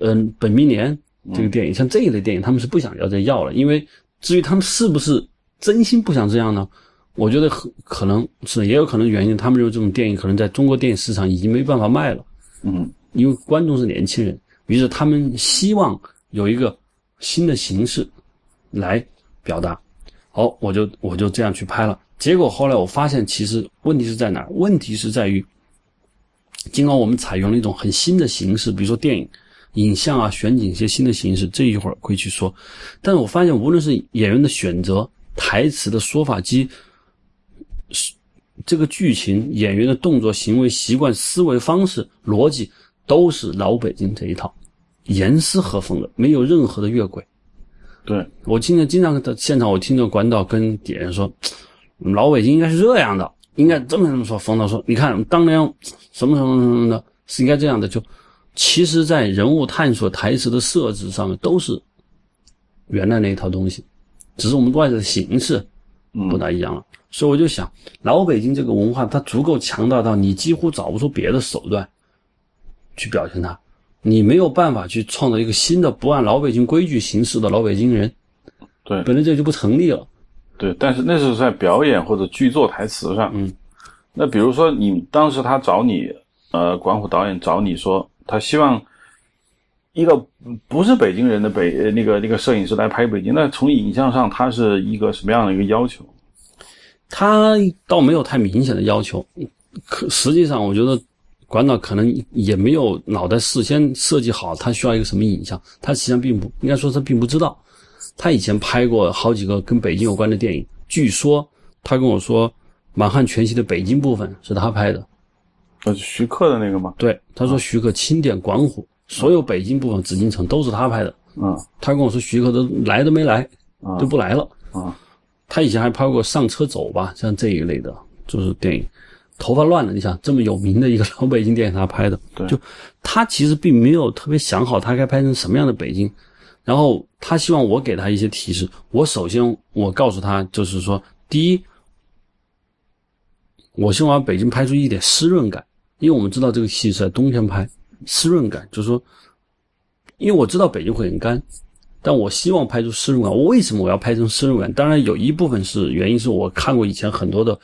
嗯、本命年这个电影，像这一类电影，他们是不想要再要了，因为至于他们是不是真心不想这样呢？我觉得很可能是，也有可能原因，他们认为这种电影可能在中国电影市场已经没办法卖了，嗯因为观众是年轻人，于是他们希望有一个新的形式来表达。好，我就我就这样去拍了。结果后来我发现，其实问题是在哪儿？问题是在于，尽管我们采用了一种很新的形式，比如说电影、影像啊、选景一些新的形式，这一会儿会去说。但是我发现，无论是演员的选择、台词的说法机，是这个剧情、演员的动作、行为习惯、思维方式、逻辑，都是老北京这一套，严丝合缝的，没有任何的越轨。对，我经常经常在现场，我听着管导跟底下人说，老北京应该是这样的，应该这么这么说。冯导说，你看当年什么什么什么的，是应该这样的。就其实，在人物探索、台词的设置上面，都是原来那一套东西，只是我们外在的形式不大一样了。所以我就想，老北京这个文化，它足够强大到你几乎找不出别的手段去表现它。你没有办法去创造一个新的不按老北京规矩行事的老北京人，对本来这就不成立了。对，但是那是在表演或者剧作台词上。嗯，那比如说你当时他找你，呃，管虎导演找你说，他希望一个不是北京人的北呃那个那个摄影师来拍北京，那从影像上他是一个什么样的一个要求？他倒没有太明显的要求，可实际上我觉得管导可能也没有脑袋事先设计好他需要一个什么影像，他实际上并不应该说他并不知道。他以前拍过好几个跟北京有关的电影，据说他跟我说《满汉全席》的北京部分是他拍的。呃，徐克的那个吗？对，他说徐克钦点管虎，所有北京部分紫禁城都是他拍的。嗯他跟我说徐克都来都没来，啊就不来了。啊他以前还拍过《上车走吧》像这一类的，就是电影。头发乱了，你想这么有名的一个老北京电影，他拍的，对就他其实并没有特别想好他该拍成什么样的北京，然后他希望我给他一些提示。我首先我告诉他，就是说，第一，我希望把北京拍出一点湿润感，因为我们知道这个戏是在冬天拍，湿润感就是说，因为我知道北京会很干，但我希望拍出湿润感。我为什么我要拍成湿润感？当然有一部分是原因是我看过以前很多的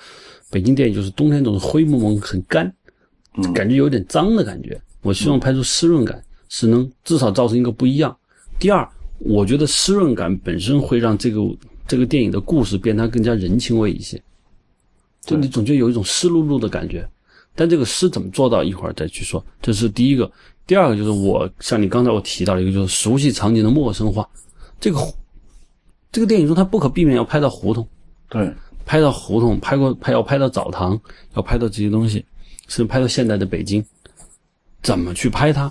北京电影，就是冬天总是灰蒙蒙、很干，嗯感觉有点脏的感觉。我希望拍出湿润感，是能至少造成一个不一样。第二，我觉得湿润感本身会让这个这个电影的故事变得更加人情味一些。就你总觉得有一种湿漉漉的感觉，但这个湿怎么做到？一会儿再去说。这是第一个，第二个就是我像你刚才我提到了一个，就是熟悉场景的陌生化。这个这个电影中，它不可避免要拍到胡同，对，拍到胡同，拍过拍要拍到澡堂，要拍到这些东西，甚至拍到现代的北京，怎么去拍它？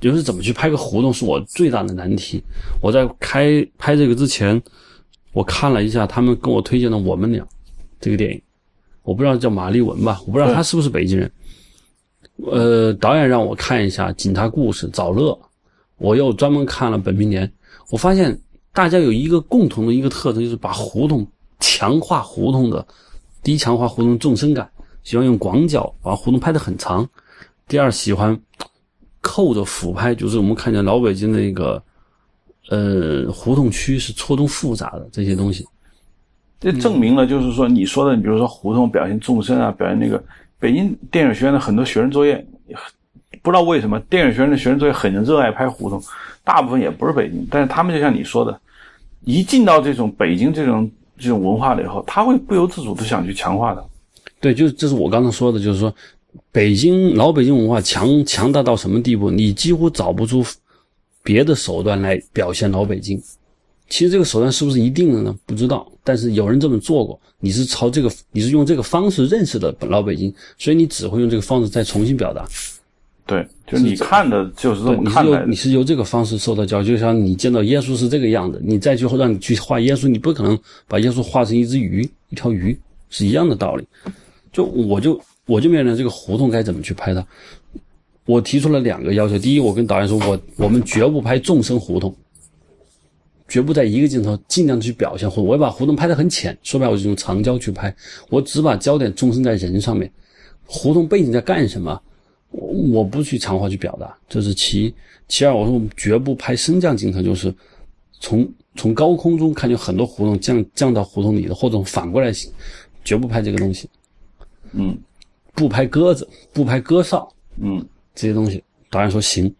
就是怎么去拍个胡同，是我最大的难题。我在开拍这个之前，我看了一下他们跟我推荐的《我们俩》这个电影。我不知道叫马丽文吧，我不知道他是不是北京人。呃，导演让我看一下《警察故事》找乐，我又专门看了《本命年》，我发现大家有一个共同的一个特征，就是把胡同强化胡同的，第一强化胡同纵深感，喜欢用广角把胡同拍得很长；第二喜欢扣着俯拍，就是我们看见老北京的一个呃胡同区是错综复杂的这些东西。这证明了，就是说你说的，你比如说胡同表现纵深啊，表现那个北京电影学院的很多学生作业，不知道为什么电影学院的学生作业很热爱拍胡同，大部分也不是北京，但是他们就像你说的，一进到这种北京这种这种文化了以后，他会不由自主的想去强化的。对，就这是我刚才说的，就是说北京老北京文化强强大到什么地步，你几乎找不出别的手段来表现老北京。其实这个手段是不是一定的呢？不知道，但是有人这么做过。你是朝这个，你是用这个方式认识的老北京，所以你只会用这个方式再重新表达。对，就是你看的就是这么看的。你是由这个方式受到教育，就像你见到耶稣是这个样子，你再去让你去画耶稣，你不可能把耶稣画成一只鱼，一条鱼是一样的道理。就我就我就面临这个胡同该怎么去拍它，我提出了两个要求。第一，我跟导演说，我我们绝不拍众生胡同。绝不在一个镜头尽量的去表现胡同，我要把胡同拍得很浅。说白了，我就用长焦去拍，我只把焦点重心在人上面。胡同背景在干什么？我我不去强化去表达，这是其一。其二，我说我们绝不拍升降镜头，就是从从高空中看见很多胡同降降到胡同里的，或者反过来行，绝不拍这个东西。嗯，不拍鸽子，不拍鸽哨，嗯，这些东西，导演说行。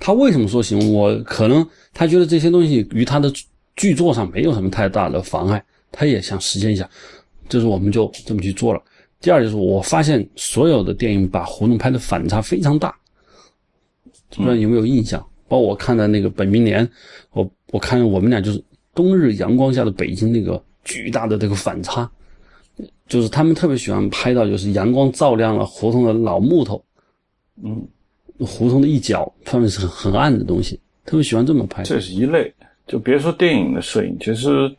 他为什么说行？我可能他觉得这些东西与他的剧作上没有什么太大的妨碍，他也想实现一下，就是我们就这么去做了。第二就是我发现所有的电影把胡同拍的反差非常大，不知道有没有印象？包括我看的那个《本命年》，我我看我们俩就是冬日阳光下的北京那个巨大的这个反差，就是他们特别喜欢拍到就是阳光照亮了胡同的老木头，嗯。胡同的一角，上面是很暗的东西，特别喜欢这么拍。这是一类，就别说电影的摄影，其实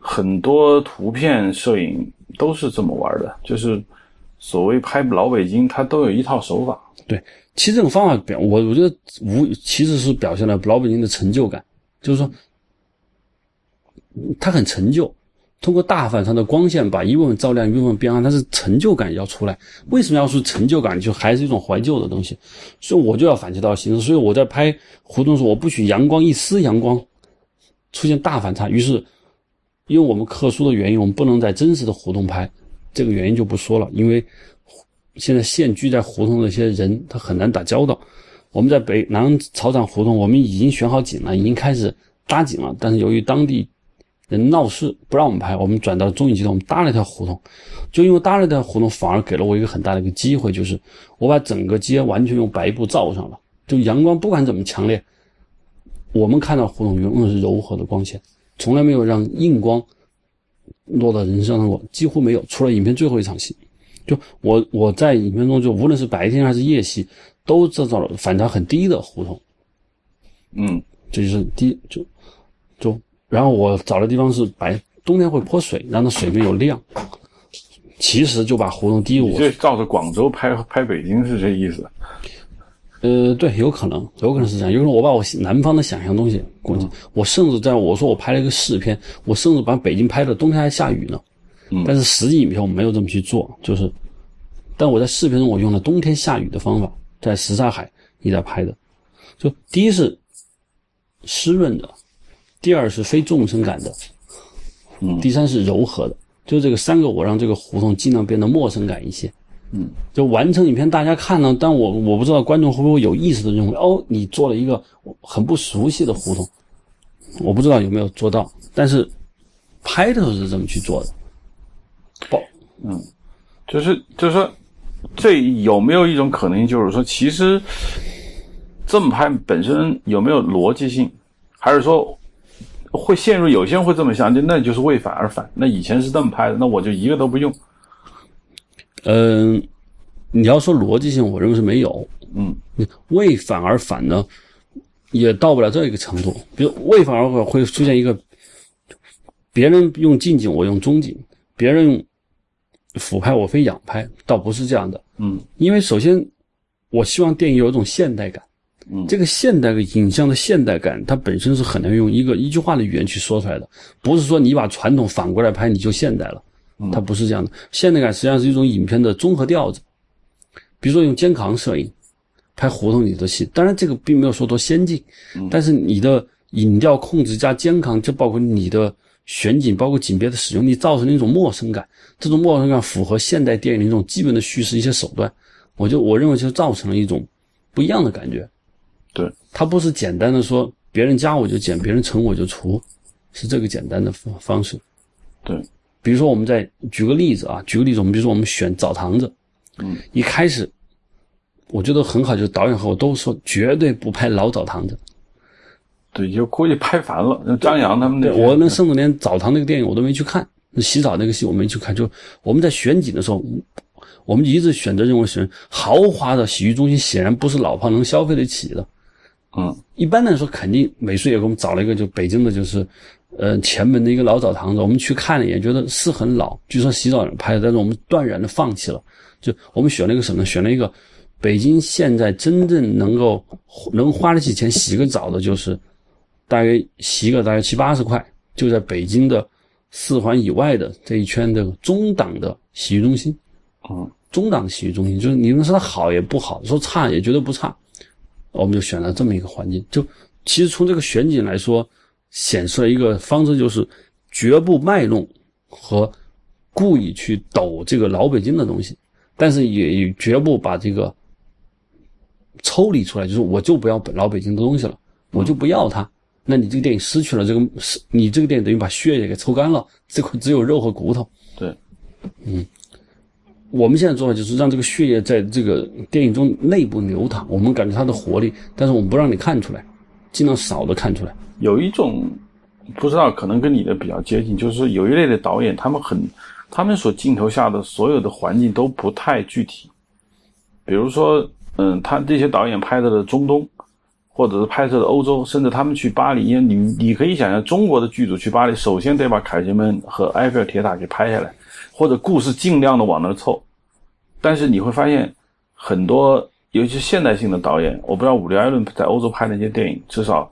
很多图片摄影都是这么玩的。就是所谓拍老北京，它都有一套手法。对，其实这种方法表，我我觉得无其实是表现了老北京的成就感，就是说他很成就。通过大反差的光线把一部分照亮，一部分变暗，它是成就感要出来。为什么要说成就感？就还是一种怀旧的东西，所以我就要反其道行之。所以我在拍胡同时，我不许阳光一丝阳光出现大反差。于是，因为我们特殊的原因，我们不能在真实的胡同拍，这个原因就不说了。因为现在现居在胡同的一些人，他很难打交道。我们在北南草场胡同，我们已经选好景了，已经开始搭景了，但是由于当地。人闹事不让我们拍，我们转到中影集团，我们搭了一条胡同，就因为搭了一条胡同，反而给了我一个很大的一个机会，就是我把整个街完全用白布罩上了，就阳光不管怎么强烈，我们看到胡同永远是柔和的光线，从来没有让硬光落到人身上过，几乎没有，除了影片最后一场戏，就我我在影片中就无论是白天还是夜戏，都制造了反差很低的胡同，嗯，这就是低就就。然后我找的地方是白，冬天会泼水，让它水面有亮。其实就把胡同低我，这照着广州拍拍北京是这意思。呃，对，有可能，有可能是这样。有可能我把我南方的想象东西过去。我甚至在我说我拍了一个试片，我甚至把北京拍的冬天还下雨呢。嗯。但是实际影片我没有这么去做，就是，但我在视频中我用了冬天下雨的方法，在什刹海一直在拍的。就第一是湿润的。第二是非纵深感的，嗯，第三是柔和的，就这个三个，我让这个胡同尽量变得陌生感一些，嗯，就完成影片，大家看呢，但我我不知道观众会不会有意识的认为，哦，你做了一个很不熟悉的胡同，我不知道有没有做到，但是拍的时候是这么去做的。不，嗯，就是就是说，这有没有一种可能性，就是说，其实这么拍本身有没有逻辑性，还是说会陷入有些人会这么想，就那就是为反而反。那以前是这么拍的，那我就一个都不用。嗯，你要说逻辑性，我认为是没有。嗯，为反而反呢，也到不了这一个程度。比如为反而反会出现一个，别人用近景，我用中景；别人用俯拍，我非仰拍，倒不是这样的。嗯，因为首先，我希望电影有一种现代感。嗯，这个现代的影像的现代感，它本身是很难用一个一句话的语言去说出来的。不是说你把传统反过来拍，你就现代了。它不是这样的。现代感实际上是一种影片的综合调子。比如说用肩扛摄影。拍胡同里的戏，当然这个并没有说多先进，但是你的影调控制加肩扛，就包括你的选景，包括景别的使用，你造成了一种陌生感。这种陌生感符合现代电影的一种基本的叙事一些手段，我就我认为就造成了一种不一样的感觉。对，它不是简单的说别人加我就减，别人乘我就除，是这个简单的方方式。对，比如说我们再举个例子啊，举个例子，我们比如说我们选澡堂子，嗯，一开始。我觉得很好，就是导演和我都说绝对不拍老澡堂子。对，就估计拍烦了。张扬他们那，我那甚至连澡堂那个电影我都没去看，洗澡那个戏我没去看。就我们在选景的时候，我们一直选择认为选豪华的洗浴中心，显然不是老炮能消费得起的。嗯，一般来说，肯定美术也给我们找了一个，就北京的，就是呃前门的一个老澡堂子。我们去看了一眼，觉得是很老，据说洗澡人拍的，但是我们断然的放弃了。就我们选了一个什么？选了一个。北京现在真正能够能花得起钱洗个澡的，就是大约洗个大约七八十块，就在北京的四环以外的这一圈的中档的洗浴中心。啊，中档洗浴中心就是你能说它好也不好，说差也觉得不差。我们就选了这么一个环境。就其实从这个选景来说，显示了一个方针，就是绝不卖弄和故意去抖这个老北京的东西，但是也绝不把这个。抽离出来，就是我就不要老北京的东西了，我就不要它。那你这个电影失去了这个，是你这个电影等于把血液给抽干了，这块只有肉和骨头。对，嗯，我们现在做法就是让这个血液在这个电影中内部流淌，我们感觉它的活力，但是我们不让你看出来，尽量少的看出来。有一种不知道，可能跟你的比较接近，就是有一类的导演，他们很，他们所镜头下的所有的环境都不太具体，比如说。嗯，他这些导演拍摄的中东，或者是拍摄的欧洲，甚至他们去巴黎，因为你你可以想象，中国的剧组去巴黎，首先得把凯旋门和埃菲尔铁塔给拍下来，或者故事尽量的往那儿凑。但是你会发现，很多尤其现代性的导演，我不知道伍迪·艾伦在欧洲拍那些电影，至少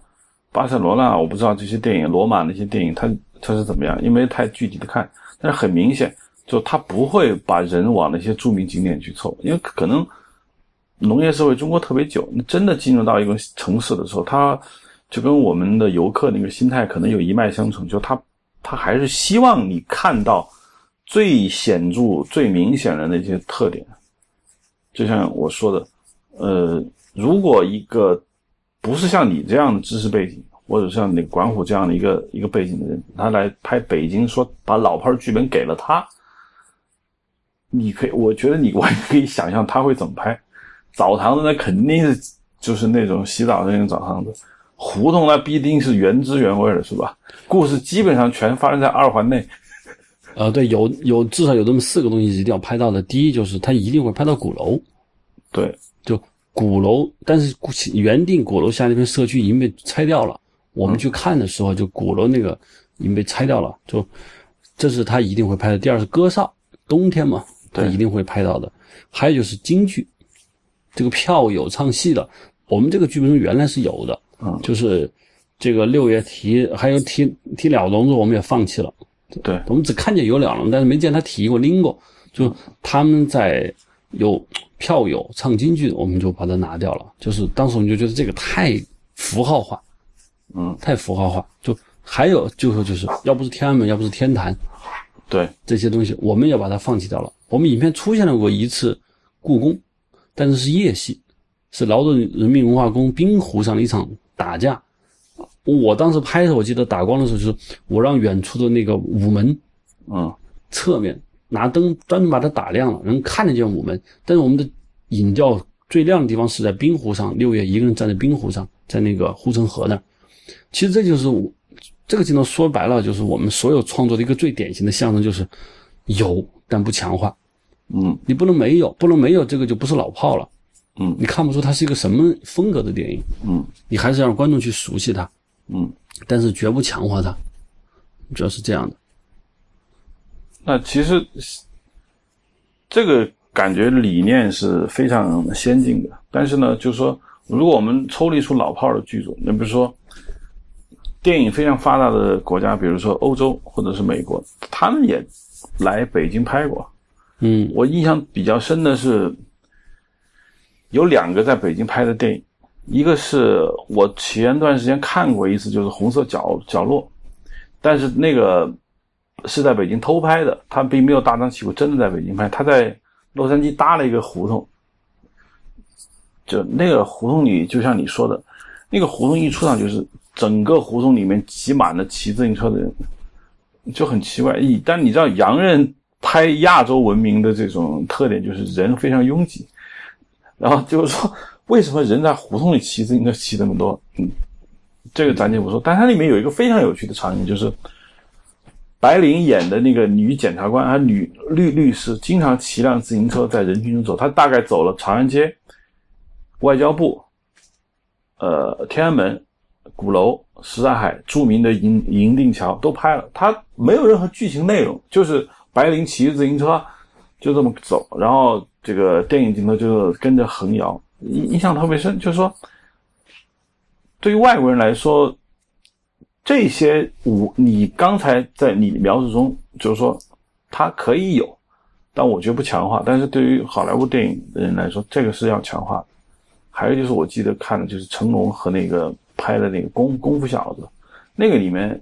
巴塞罗那，我不知道这些电影，罗马那些电影，他他是怎么样，因为太具体的看。但是很明显，就他不会把人往那些著名景点去凑，因为可能。农业社会中国特别久，真的进入到一个城市的时候，他就跟我们的游客那个心态可能有一脉相承，就他他还是希望你看到最显著、最明显的那些特点。就像我说的，呃，如果一个不是像你这样的知识背景，或者像那个管虎这样的一个一个背景的人，他来拍北京，说把老炮剧本给了他，你可以，我觉得你完全可以想象他会怎么拍。澡堂子那肯定是就是那种洗澡的那种澡堂子，胡同那必定是原汁原味的，是吧？故事基本上全发生在二环内。呃，对，有有至少有这么四个东西一定要拍到的。第一就是他一定会拍到鼓楼，对，就鼓楼，但是原定鼓楼下那片社区已经被拆掉了。我们去看的时候，就鼓楼那个已经被拆掉了，就这是他一定会拍的。第二是歌哨，冬天嘛，他一定会拍到的。还有就是京剧。这个票有唱戏的，我们这个剧本中原来是有的，嗯，就是这个六爷提还有提提鸟笼子，我们也放弃了。对，我们只看见有鸟笼，但是没见他提过拎过。就他们在有票友唱京剧，我们就把它拿掉了。就是当时我们就觉得这个太符号化，嗯，太符号化。就还有就是就是要不是天安门，要不是天坛，对这些东西，我们也把它放弃掉了。我们影片出现了过一次故宫。但是是夜戏，是劳动人民文化宫冰湖上的一场打架，我当时拍的时候，我记得打光的时候，就是我让远处的那个午门嗯侧面拿灯专门把它打亮了，能看得见我们。但是我们的影调最亮的地方是在冰湖上，六月一个人站在冰湖上，在那个护城河那儿。其实这就是我这个镜头说白了，就是我们所有创作的一个最典型的象征，就是有但不强化。嗯你不能没有，不能没有，这个就不是老炮了。嗯你看不出它是一个什么风格的电影，嗯你还是让观众去熟悉它，嗯。但是绝不强化它，主要是这样的。那其实这个感觉理念是非常先进的，但是呢，就是说，如果我们抽离出老炮儿的剧组，那比如说电影非常发达的国家，比如说欧洲或者是美国，他们也来北京拍过。嗯我印象比较深的是有两个在北京拍的电影，一个是我前段时间看过一次，就是《红色角角落》，但是那个是在北京偷拍的，他并没有大张旗鼓真的在北京拍，他在洛杉矶搭了一个胡同，就那个胡同里，就像你说的，那个胡同一出场就是整个胡同里面挤满了骑自行车的人，就很奇怪。但你知道洋人拍亚洲文明的这种特点就是人非常拥挤，然后就是说为什么人在胡同里骑自行车骑那么多？嗯，这个咱就不说，但它里面有一个非常有趣的场景，就是白灵演的那个女检察官，她女律律师经常骑辆自行车在人群中走，她大概走了长安街、外交部、呃天安门、鼓楼、什刹海著名的银银锭桥都拍了，她没有任何剧情内容，就是白灵骑着自行车就这么走，然后这个电影镜头就跟着横摇，印象特别深，就是说对于外国人来说。这些我，你刚才在你描述中就是说，它可以有，但我觉得不强化。但是对于好莱坞电影的人来说，这个是要强化的。还有就是，我记得看的就是成龙和那个拍的那个功功夫小子，那个里面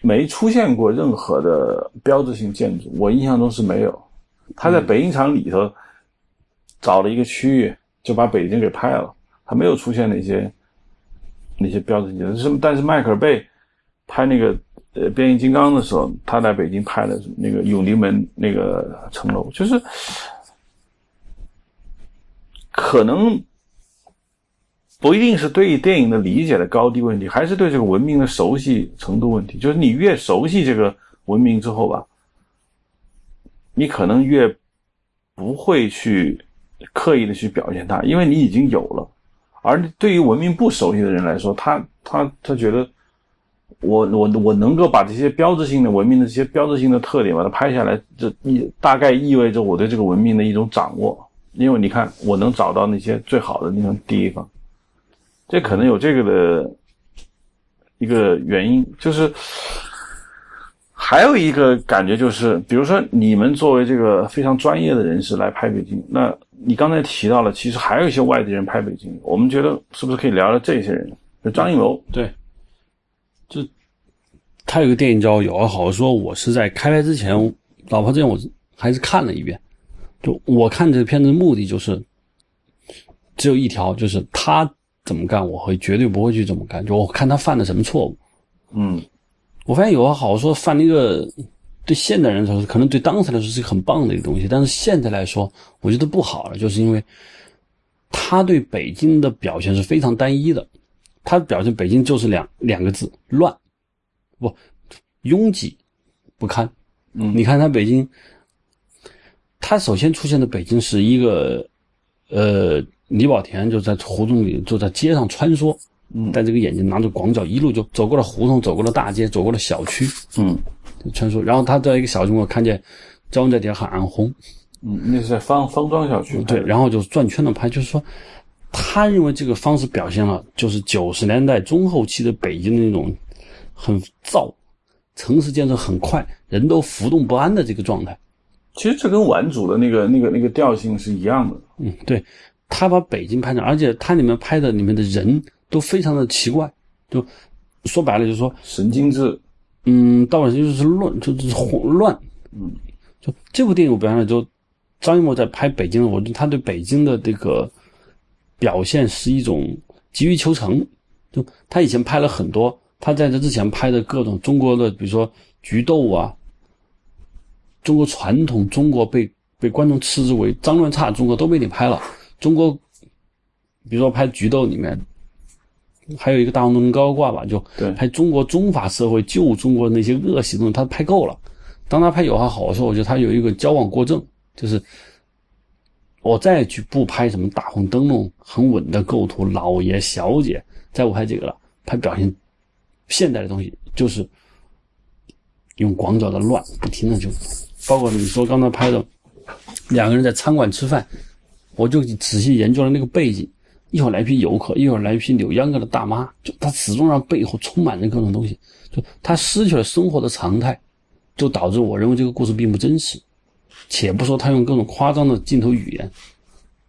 没出现过任何的标志性建筑，我印象中是没有。他在北影厂里头找了一个区域，就把北京给拍了，他没有出现那些。那些标志性是，但是迈克尔贝拍那个呃变形金刚的时候，他在北京拍的那个永定门那个城楼，就是可能不一定是对电影的理解的高低问题，还是对这个文明的熟悉程度问题。就是你越熟悉这个文明之后吧，你可能越不会去刻意的去表现它，因为你已经有了。而对于文明不熟悉的人来说，他他他觉得我我我能够把这些标志性的文明的这些标志性的特点把它拍下来，这意大概意味着我对这个文明的一种掌握。因为你看，我能找到那些最好的那种地方，这可能有这个的一个原因。就是还有一个感觉就是，比如说你们作为这个非常专业的人士来拍北京，那。你刚才提到了，其实还有一些外地人拍北京，我们觉得是不是可以聊聊这些人？就张艺谋，对，就他有个电影叫《有话好说》，我是在开拍之前，老婆这样我还是看了一遍。就我看这个片子的目的就是只有一条，就是他怎么干，我会绝对不会去这么干。就我看他犯了什么错误。嗯，我发现有话好说犯了一个。对现代人来说，可能对当时来说是一个很棒的一个东西，但是现在来说，我觉得不好了，就是因为他对北京的表现是非常单一的。他表现北京就是两两个字：乱，不拥挤不堪。嗯，你看他北京，他首先出现的北京是一个，呃，李保田就在胡同里，就在街上穿梭，嗯，戴这个眼镜，拿着广角，一路就走过了胡同，走过了大街，走过了小区，嗯。穿梭，然后他在一个小区，我看见交警在底下喊“安红”，嗯，那是在方方庄小区。对，然后就转圈的拍，就是说，他认为这个方式表现了就是九十年代中后期的北京的那种很燥、城市建设很快、人都浮动不安的这个状态。其实这跟顽主的那个、那个、那个调性是一样的。嗯，对，他把北京拍成，而且他里面拍的里面的人都非常的奇怪，就说白了就是说神经质。嗯，到了就是乱，就是混乱。嗯，就这部电影我表现的，就张艺谋在拍北京的，我觉得他对北京的这个表现是一种急于求成，就他以前拍了很多，他在这之前拍的各种中国的，比如说菊豆啊，中国传统中国被被观众斥之为脏乱差，中国都被你拍了。中国，比如说拍菊豆里面，还有一个大红灯笼高挂吧，就对拍中国中法社会旧中国那些恶习东西，他拍够了。当他拍有话好的时候，我觉得他有一个交往过正，就是我再去不拍什么大红灯笼很稳的构图，老爷小姐，再不拍这个了，拍表现现代的东西，就是用广角的乱，不停的就，包括你说刚才拍的两个人在餐馆吃饭，我就仔细研究了那个背景，一会儿来一批游客，一会儿来一批扭秧歌的大妈，就他始终让背后充满着各种东西，就他失去了生活的常态。就导致我认为这个故事并不真实，且不说他用各种夸张的镜头语言，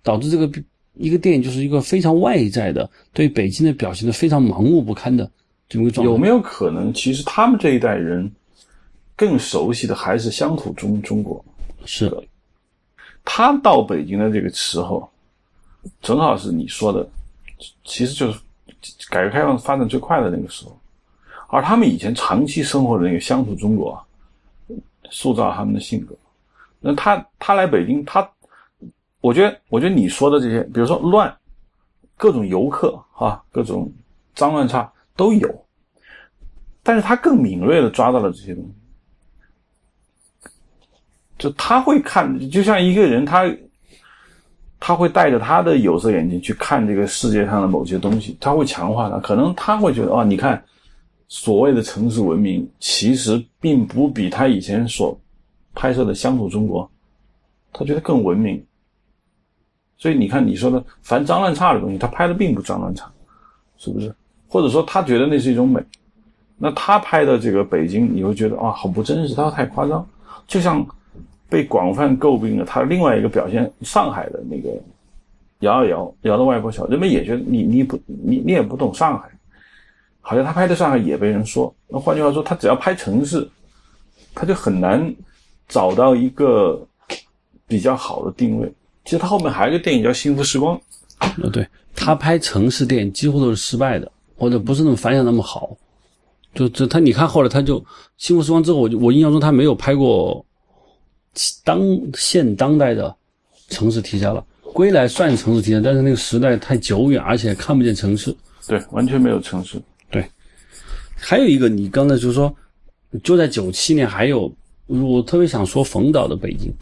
导致这个一个电影就是一个非常外在的，对北京的表现的非常盲目不堪的这么一个状态。有没有可能，其实他们这一代人更熟悉的还是乡土中中国？是的，他到北京的这个时候，正好是你说的，其实就是改革开放发展最快的那个时候，而他们以前长期生活的那个乡土中国。塑造他们的性格，那他他来北京，他，我觉得我觉得你说的这些，比如说乱，各种游客啊，各种脏乱差都有，但是他更敏锐的抓到了这些东西，就他会看，就像一个人他，他会带着他的有色眼镜去看这个世界上的某些东西，他会强化它，可能他会觉得哦，你看。所谓的城市文明，其实并不比他以前所拍摄的乡土中国，他觉得更文明。所以你看，你说的凡脏乱差的东西，他拍的并不脏乱差，是不是？或者说他觉得那是一种美，那他拍的这个北京，你会觉得啊，好不真实，他太夸张。就像被广泛诟病的他另外一个表现，上海的那个摇啊摇摇的外婆桥，人们也觉得你你不你你也不懂上海。好像他拍的上海也被人说，那换句话说，他只要拍城市，他就很难找到一个比较好的定位。其实他后面还有一个电影叫《幸福时光》，呃，对他拍城市电影几乎都是失败的，或者不是那么反响那么好。就就他，你看后来他就《幸福时光》之后，我就我印象中他没有拍过当现当代的城市题材了。《归来》算城市题材，但是那个时代太久远，而且看不见城市。对，完全没有城市。对还有一个，你刚才就说，就在九七年，还有我特别想说冯导的北京，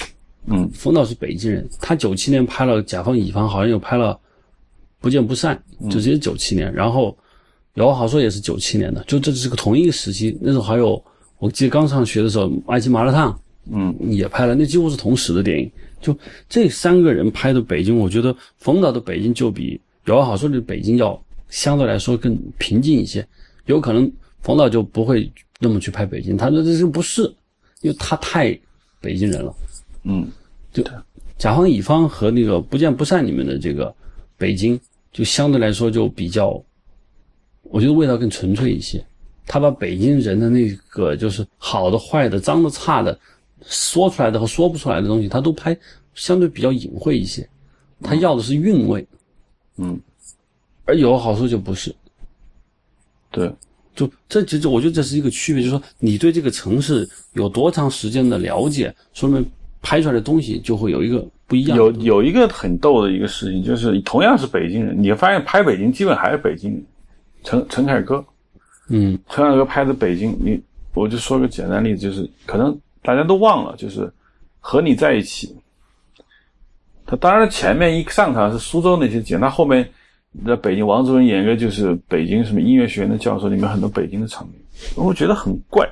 嗯，冯导是北京人，他九七年拍了《甲方乙方》，好像又拍了《不见不散》，就直接九七年。然后有话好说也是九七年的，就这是个同一个时期。那时候还有，我记得刚上学的时候，《爱情麻辣烫》，嗯，也拍了，那几乎是同时的电影。就这三个人拍的北京，我觉得冯导的北京就比有话好说的北京要相对来说更平静一些，有可能。冯导就不会那么去拍北京，他说这是不是，因为他太北京人了。嗯，就甲方乙方和那个不见不散里面的这个北京，就相对来说就比较，我觉得味道更纯粹一些。他把北京人的那个就是好的、坏的、脏的、差的，说出来的和说不出来的东西，他都拍相对比较隐晦一些。他要的是韵味。嗯，而有好处就不是。对。就这其实我觉得这是一个区别，就是说你对这个城市有多长时间的了解，说明拍出来的东西就会有一个不一样。有有一个很逗的一个事情，就是同样是北京人，你发现拍北京基本还是北京人。陈陈凯歌，嗯，陈凯歌拍的北京，你我就说个简单例子，就是可能大家都忘了，就是和你在一起。他当然前面一上场是苏州那些景，他后面。在北京，王志文演一个就是北京什么音乐学院的教授，里面很多北京的场景，我觉得很怪。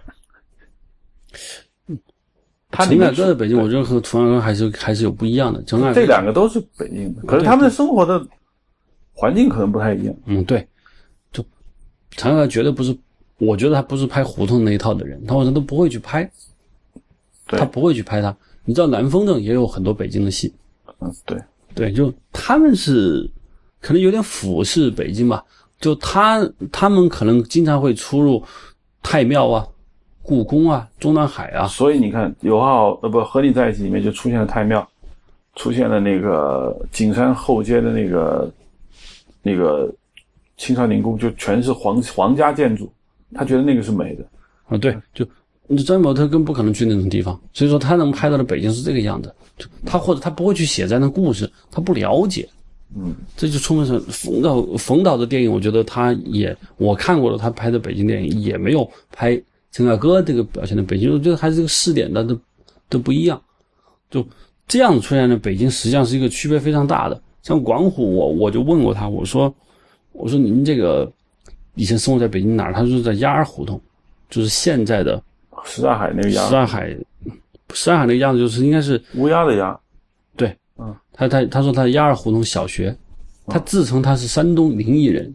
他，陈凯歌的北京，我觉得和涂安哥还是还是有不一样的。这两个都是北京的，可是他们的生活的环境可能不太一样。嗯，对，就陈凯歌绝对不是，我觉得他不是拍胡同那一套的人，他好像都不会去拍，他不会去拍他。你知道南风镇也有很多北京的戏，嗯，对，对，就他们是。可能有点俯视北京吧，就他他们可能经常会出入太庙啊、故宫啊、中南海啊。所以你看，有浩呃不和你在一起里面就出现了太庙，出现了那个景山后街的那个那个清朝宁宫就全是皇皇家建筑，他觉得那个是美的。啊，对，就詹姆特更不可能去那种地方，所以说他能拍到的北京是这个样子。他或者他不会去写这样的故事，他不了解。嗯，这就充分是冯导冯导的电影，我觉得他也我看过了，他拍的北京电影也没有拍陈凯歌这个表现的北京，我觉得还是这个试点的都都不一样。就这样出现的北京，实际上是一个区别非常大的。像管虎，我我就问过他，我说我说您这个以前生活在北京哪儿？他说在鸭儿胡同，就是现在的什刹海那个鸭，什刹海，什刹海那个样子就是应该是乌鸦的鸦。对，嗯，他他他说他鸭儿胡同小学，他自称他是山东临沂人，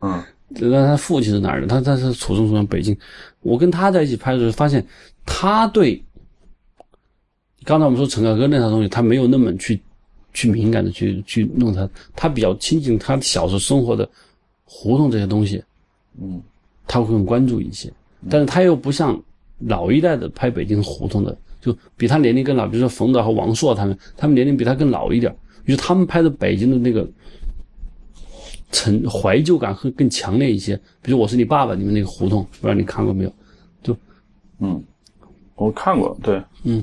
嗯，那他父亲是哪儿的？他他是初中生北京。我跟他在一起拍的时候，发现他对刚才我们说陈凯歌那套东西，他没有那么去去敏感的去去弄他，他比较亲近他小时候生活的胡同这些东西，嗯，他会更关注一些。但是他又不像老一代的拍北京胡同的，就比他年龄更老，比如说冯导和王朔他们，他们年龄比他更老一点，于是他们拍的北京的那个。陈怀旧感会更强烈一些，比如我是你爸爸，里面那个胡同，不知道你看过没有？就，嗯，我看过，对，嗯，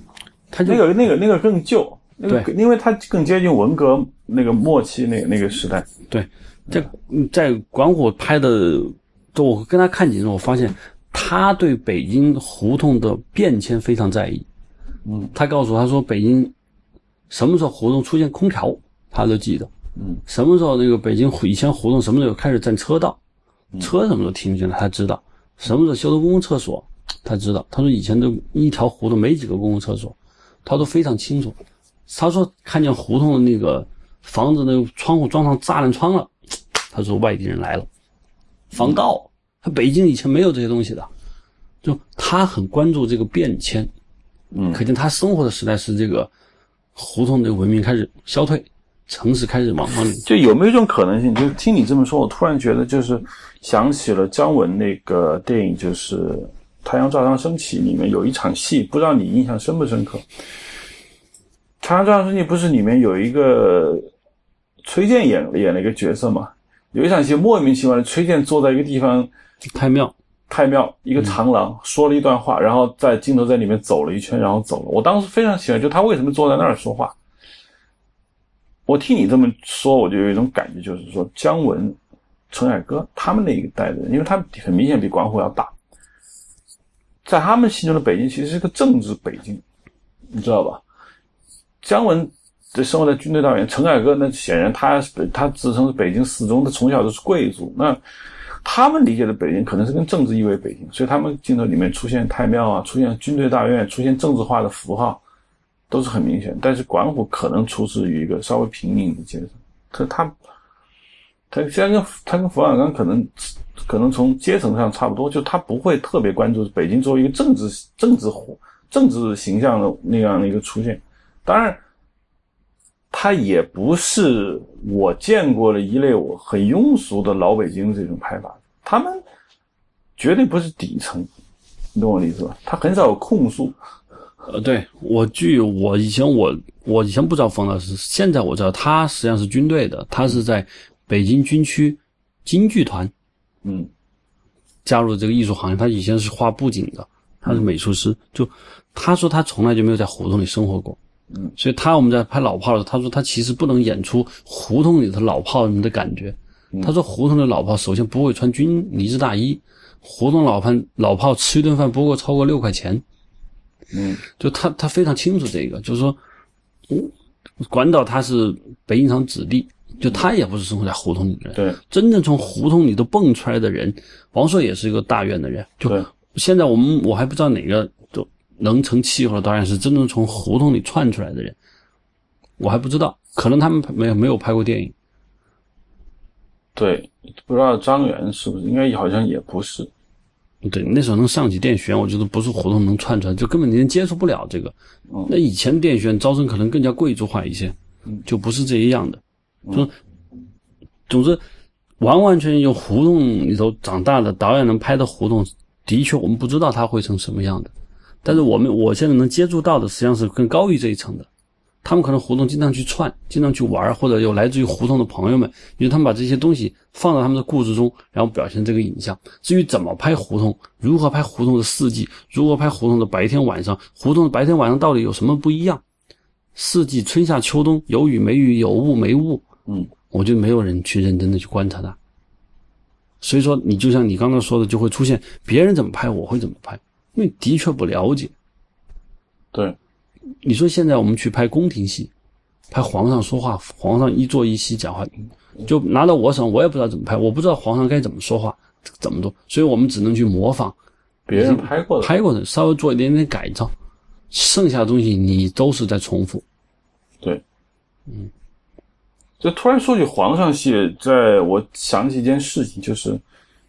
他就那个那个那个更旧，那个因为它更接近文革那个末期那个那个时代。对，在在管虎拍的，就我跟他看景的时候，我发现他对北京胡同的变迁非常在意。嗯，他告诉我，他说北京什么时候胡同出现空调，他都记得。嗯，什么时候那个北京以前胡同什么时候开始占车道，车什么时候停进来，他知道。什么时候修的公共厕所，他知道。他说以前都一条胡同没几个公共厕所，他都非常清楚。他说看见胡同的那个房子那个窗户装上栅栏窗了，他说外地人来了，防盗。他北京以前没有这些东西的，就他很关注这个变迁。嗯，可见他生活的时代是这个胡同的文明开始消退。城市开始往往里，就有没有一种可能性？就听你这么说，我突然觉得就是想起了姜文那个电影，就是《太阳照常升起》里面有一场戏，不知道你印象深不深刻？《太阳照常升起》不是里面有一个崔健演演了一个角色嘛？有一场戏莫名其妙的，崔健坐在一个地方，太庙，太庙一个长廊，说了一段话，然后在镜头在里面走了一圈，然后走了。我当时非常喜欢，就他为什么坐在那儿说话？我听你这么说，我就有一种感觉，就是说姜文、陈凯歌他们那一代的人，因为他们很明显比管虎要大，在他们心中的北京其实是个政治北京，你知道吧？姜文的生活在军队大院，陈凯歌那显然他他自称是北京四中，他从小都是贵族，那他们理解的北京可能是跟政治意味北京，所以他们镜头里面出现太庙啊，出现军队大院，出现政治化的符号。都是很明显，但是管虎可能出自于一个稍微平民的阶层，可他，他虽然跟他跟冯小刚可能可能从阶层上差不多，就他不会特别关注北京作为一个政治政治政治形象的那样的一个出现。当然，他也不是我见过的一类我很庸俗的老北京这种拍法，他们绝对不是底层，你懂我的意思吧？他很少有控诉。呃，对我据我以前我我以前不知道冯老师，现在我知道他实际上是军队的，他是在北京军区京剧团，嗯，加入这个艺术行业。他以前是画布景的，他是美术师。就他说他从来就没有在胡同里生活过，嗯，所以他我们在拍老炮的时候，他说他其实不能演出胡同里的老炮们的感觉。他说胡同的老炮首先不会穿军呢子大衣，胡同老炮老炮吃一顿饭不会超过六块钱。嗯，就他他非常清楚这个，就是说，管导他是北影厂子弟，就他也不是生活在胡同里的人。对，真正从胡同里头蹦出来的人，王朔也是一个大院的人。就现在我们我还不知道哪个就能成气候的导演是真正从胡同里窜出来的人，我还不知道，可能他们没有没有拍过电影。对，不知道张元是不是？应该好像也不是。对，那时候能上起电学院，我觉得不是胡同能窜出来，就根本连接触不了这个。那以前电学院招生可能更加贵族化一些，就不是这一样的。就总之，完完全全用胡同里头长大的导演能拍的胡同，的确我们不知道他会成什么样的。但是我们我现在能接触到的，实际上是更高于这一层的。他们可能胡同经常去串，经常去玩，或者有来自于胡同的朋友们，因为他们把这些东西放到他们的故事中，然后表现这个影像。至于怎么拍胡同，如何拍胡同的四季，如何拍胡同的白天晚上，胡同的白天晚上到底有什么不一样？四季春夏秋冬有雨没雨，有雾没雾，嗯，我觉得没有人去认真的去观察它。所以说，你就像你刚刚说的，就会出现别人怎么拍，我会怎么拍，因为的确不了解。对，你说现在我们去拍宫廷戏，拍皇上说话，皇上一坐一席讲话，就拿到我手上，我也不知道怎么拍，我不知道皇上该怎么说话，怎么做，所以我们只能去模仿别人拍过的，拍过的，稍微做一点点改造，剩下的东西你都是在重复。对，嗯，就突然说起皇上戏，在我想起一件事情，就是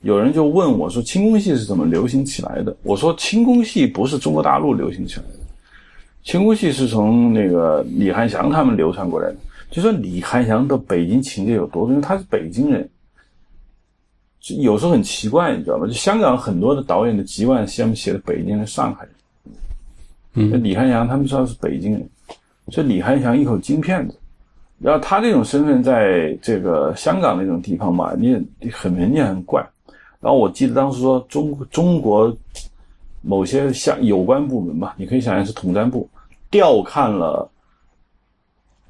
有人就问我说，清宫戏是怎么流行起来的？我说，清宫戏不是中国大陆流行起来的。清宫戏是从那个李翰祥他们流传过来的。就说李翰祥的北京情节有多重，因为他是北京人，有时候很奇怪，你知道吗？就香港很多的导演的籍贯下面写的北京人、上海人，嗯，李翰祥他们知道是北京人，所以李翰祥一口京片子。然后他这种身份在这个香港那种地方嘛，你也很明显很怪。然后我记得当时说中中国。某些像有关部门吧，你可以想象是统战部调看了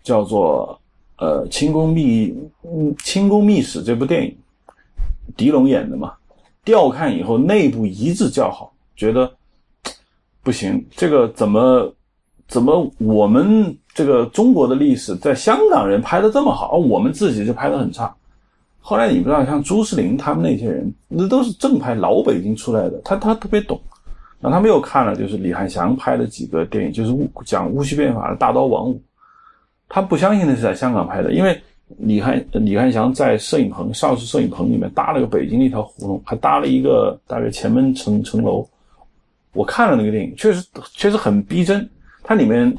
叫做呃《清宫秘清宫秘史》这部电影，狄龙演的嘛。调看以后，内部一致叫好，觉得不行，这个怎么怎么我们这个中国的历史在香港人拍的这么好，而我们自己就拍的很差。后来你不知道，像朱世林他们那些人，那都是正派老北京出来的，他他特别懂。然后他们又看了，就是李翰祥拍的几个电影，就是讲戊戌变法的《大刀王五》，他不相信那是在香港拍的，因为李翰李翰祥在摄影棚邵氏摄影棚里面搭了个北京的一条胡同，还搭了一个大约前门城城楼。我看了那个电影，确实确实很逼真，它里面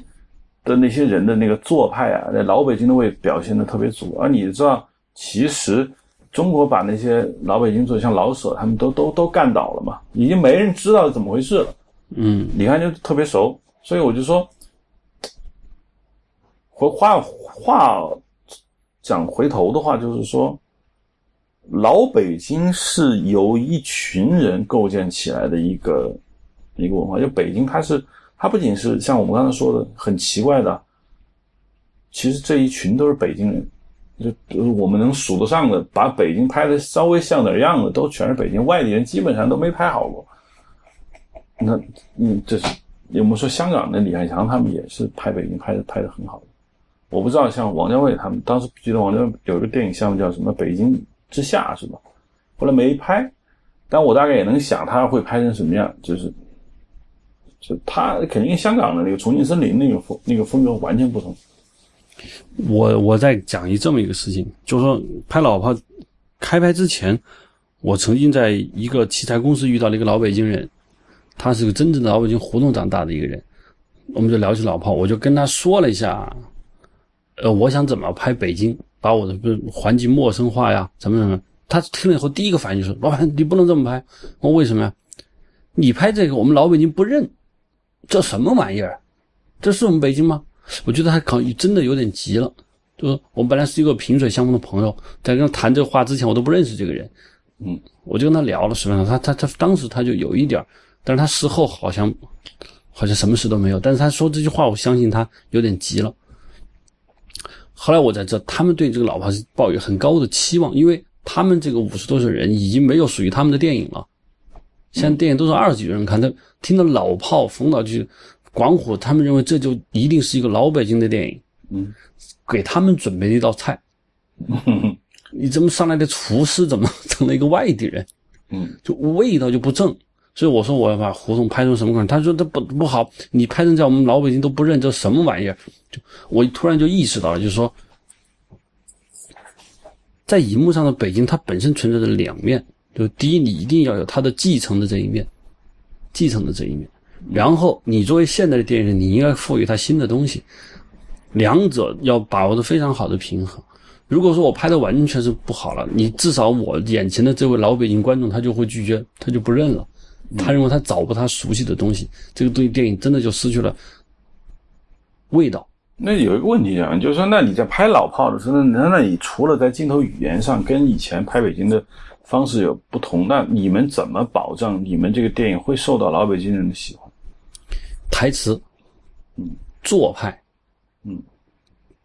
的那些人的那个做派啊，那老北京的味表现的特别足。而你知道，其实。中国把那些老北京做像老舍他们都都都干倒了嘛，已经没人知道怎么回事了。嗯，你看就特别熟，所以我就说，回话话讲回头的话，就是说，老北京是由一群人构建起来的一个一个文化。就北京，它是它不仅是像我们刚才说的很奇怪的，其实这一群都是北京人。就我们能数得上的，把北京拍的稍微像点样的，都全是北京外地人，基本上都没拍好过。那，嗯，这是我们说香港的李翰祥他们也是拍北京拍的拍的很好的。我不知道像王家卫他们当时记得王家卫有一个电影项目叫什么《北京之下》是吧？后来没拍，但我大概也能想他会拍成什么样，就是，就他肯定跟香港的那个《重庆森林》那个风那个风格完全不同。我我在讲一这么一个事情，就是说拍老炮开拍之前，我曾经在一个器材公司遇到了一个老北京人，他是个真正的老北京胡同长大的一个人，我们就聊起老炮，我就跟他说了一下，呃，我想怎么拍北京，把我的环境陌生化呀，怎么怎么，他听了以后第一个反应就是，老板你不能这么拍，我为什么呀？你拍这个我们老北京不认，这什么玩意儿？这是我们北京吗？我觉得他可能真的有点急了，就是我们本来是一个萍水相逢的朋友，在跟他谈这个话之前，我都不认识这个人，嗯，我就跟他聊了十分钟，他他他当时他就有一点但是他事后好像好像什么事都没有，但是他说这句话，我相信他有点急了。后来我才知道，他们对这个老炮是抱有很高的期望，因为他们这个五十多岁人已经没有属于他们的电影了，现在电影都是二十几个人看，他听到老炮冯导就。广虎他们认为这就一定是一个老北京的电影，嗯，给他们准备了一道菜，[laughs] 你怎么上来的厨师怎么 [laughs] 成了一个外地人？嗯，就味道就不正，所以我说我要把胡同拍成什么样？他说这不不好，你拍成在我们老北京都不认这什么玩意儿。就我突然就意识到了，就是说，在荧幕上的北京，它本身存在着两面，就第一，你一定要有它的继承的这一面，继承的这一面。然后你作为现代的电影人，你应该赋予他新的东西，两者要把握的非常好的平衡。如果说我拍的完全是不好了，你至少我眼前的这位老北京观众他就会拒绝，他就不认了，他认为他找不他熟悉的东西，这个东西电影真的就失去了味道。那有一个问题啊，就是说，那你在拍老炮的时候，那那你除了在镜头语言上跟以前拍北京的方式有不同，那你们怎么保证你们这个电影会受到老北京人的喜欢？台词，嗯，做派，嗯，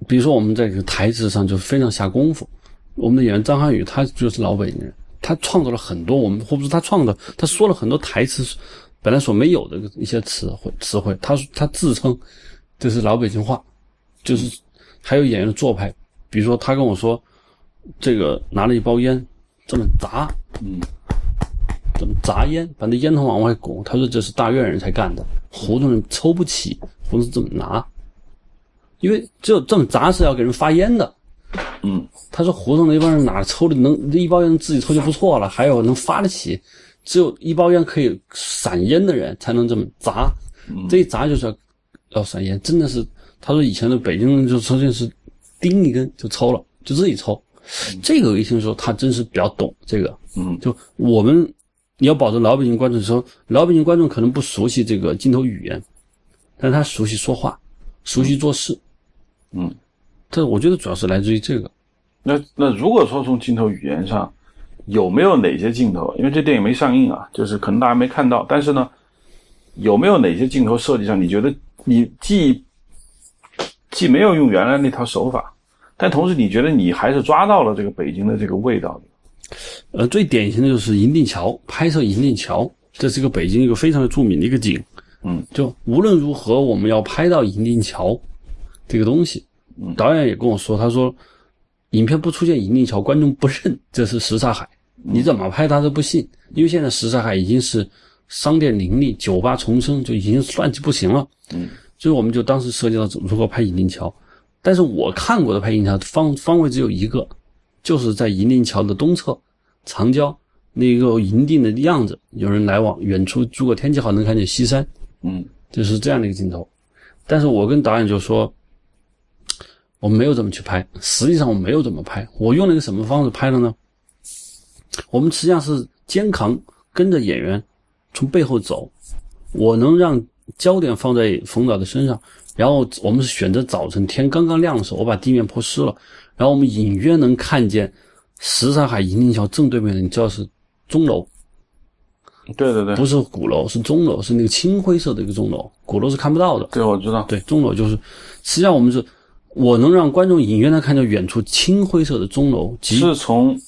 比如说我们在这个台词上就非常下功夫。我们的演员张涵予，他就是老北京人，他创造了很多我们或者说他创造，他说了很多台词本来所没有的一些词汇词汇，他他自称这是老北京话。就是还有演员的做派，比如说他跟我说，这个拿了一包烟，这么砸，嗯，这么砸烟，把那烟头往外拱。他说这是大院人才干的，胡同人抽不起，胡同怎么拿，因为只有这么砸是要给人发烟的。嗯，他说胡同那帮人哪抽的能一包烟自己抽就不错了，还有能发得起，只有一包烟可以散烟的人才能这么砸，这一砸就是要要散烟，真的是。他说：“以前的北京人就抽烟是，叮一根就抽了，就自己抽。这个我一听说，他真是比较懂这个。嗯，就我们你要保证老北京观众说，老北京观众可能不熟悉这个镜头语言，但他熟悉说话，熟悉做事。嗯，这我觉得主要是来自于这个。那那如果说从镜头语言上，有没有哪些镜头？因为这电影没上映啊，就是可能大家没看到。但是呢，有没有哪些镜头设计上，你觉得你既既没有用原来那套手法，但同时你觉得你还是抓到了这个北京的这个味道呃，最典型的就是银锭桥拍摄银锭桥，这是一个北京一个非常著名的一个景。嗯，就无论如何我们要拍到银锭桥这个东西，导演也跟我说，他说影片不出现银锭桥，观众不认这是什刹海，你怎么拍他都不信，因为现在什刹海已经是商店林立、酒吧丛生，就已经乱起不行了。嗯。所以我们就当时涉及到如何拍银锭桥，但是我看过的拍银锭桥方方位只有一个，就是在银锭桥的东侧，长焦那个银锭的样子，有人来往，远处如果天气好能看见西山，嗯，就是这样的一个镜头。但是我跟导演就说，[tsk] 我们没有怎么去拍，实际上我没有怎么拍，我用了一个什么方式拍的呢？我们实际上是肩扛跟着演员从背后走，我能让。焦点放在冯导的身上，然后我们是选择早晨天刚刚亮的时候，我把地面泼湿了，然后我们隐约能看见什刹海银锭桥正对面的，你知道是钟楼。对对对，不是鼓楼，是钟楼，是那个青灰色的一个钟楼，鼓楼是看不到的。对，我知道。对，钟楼就是，实际上我们是，我能让观众隐约的看到远处青灰色的钟楼，是从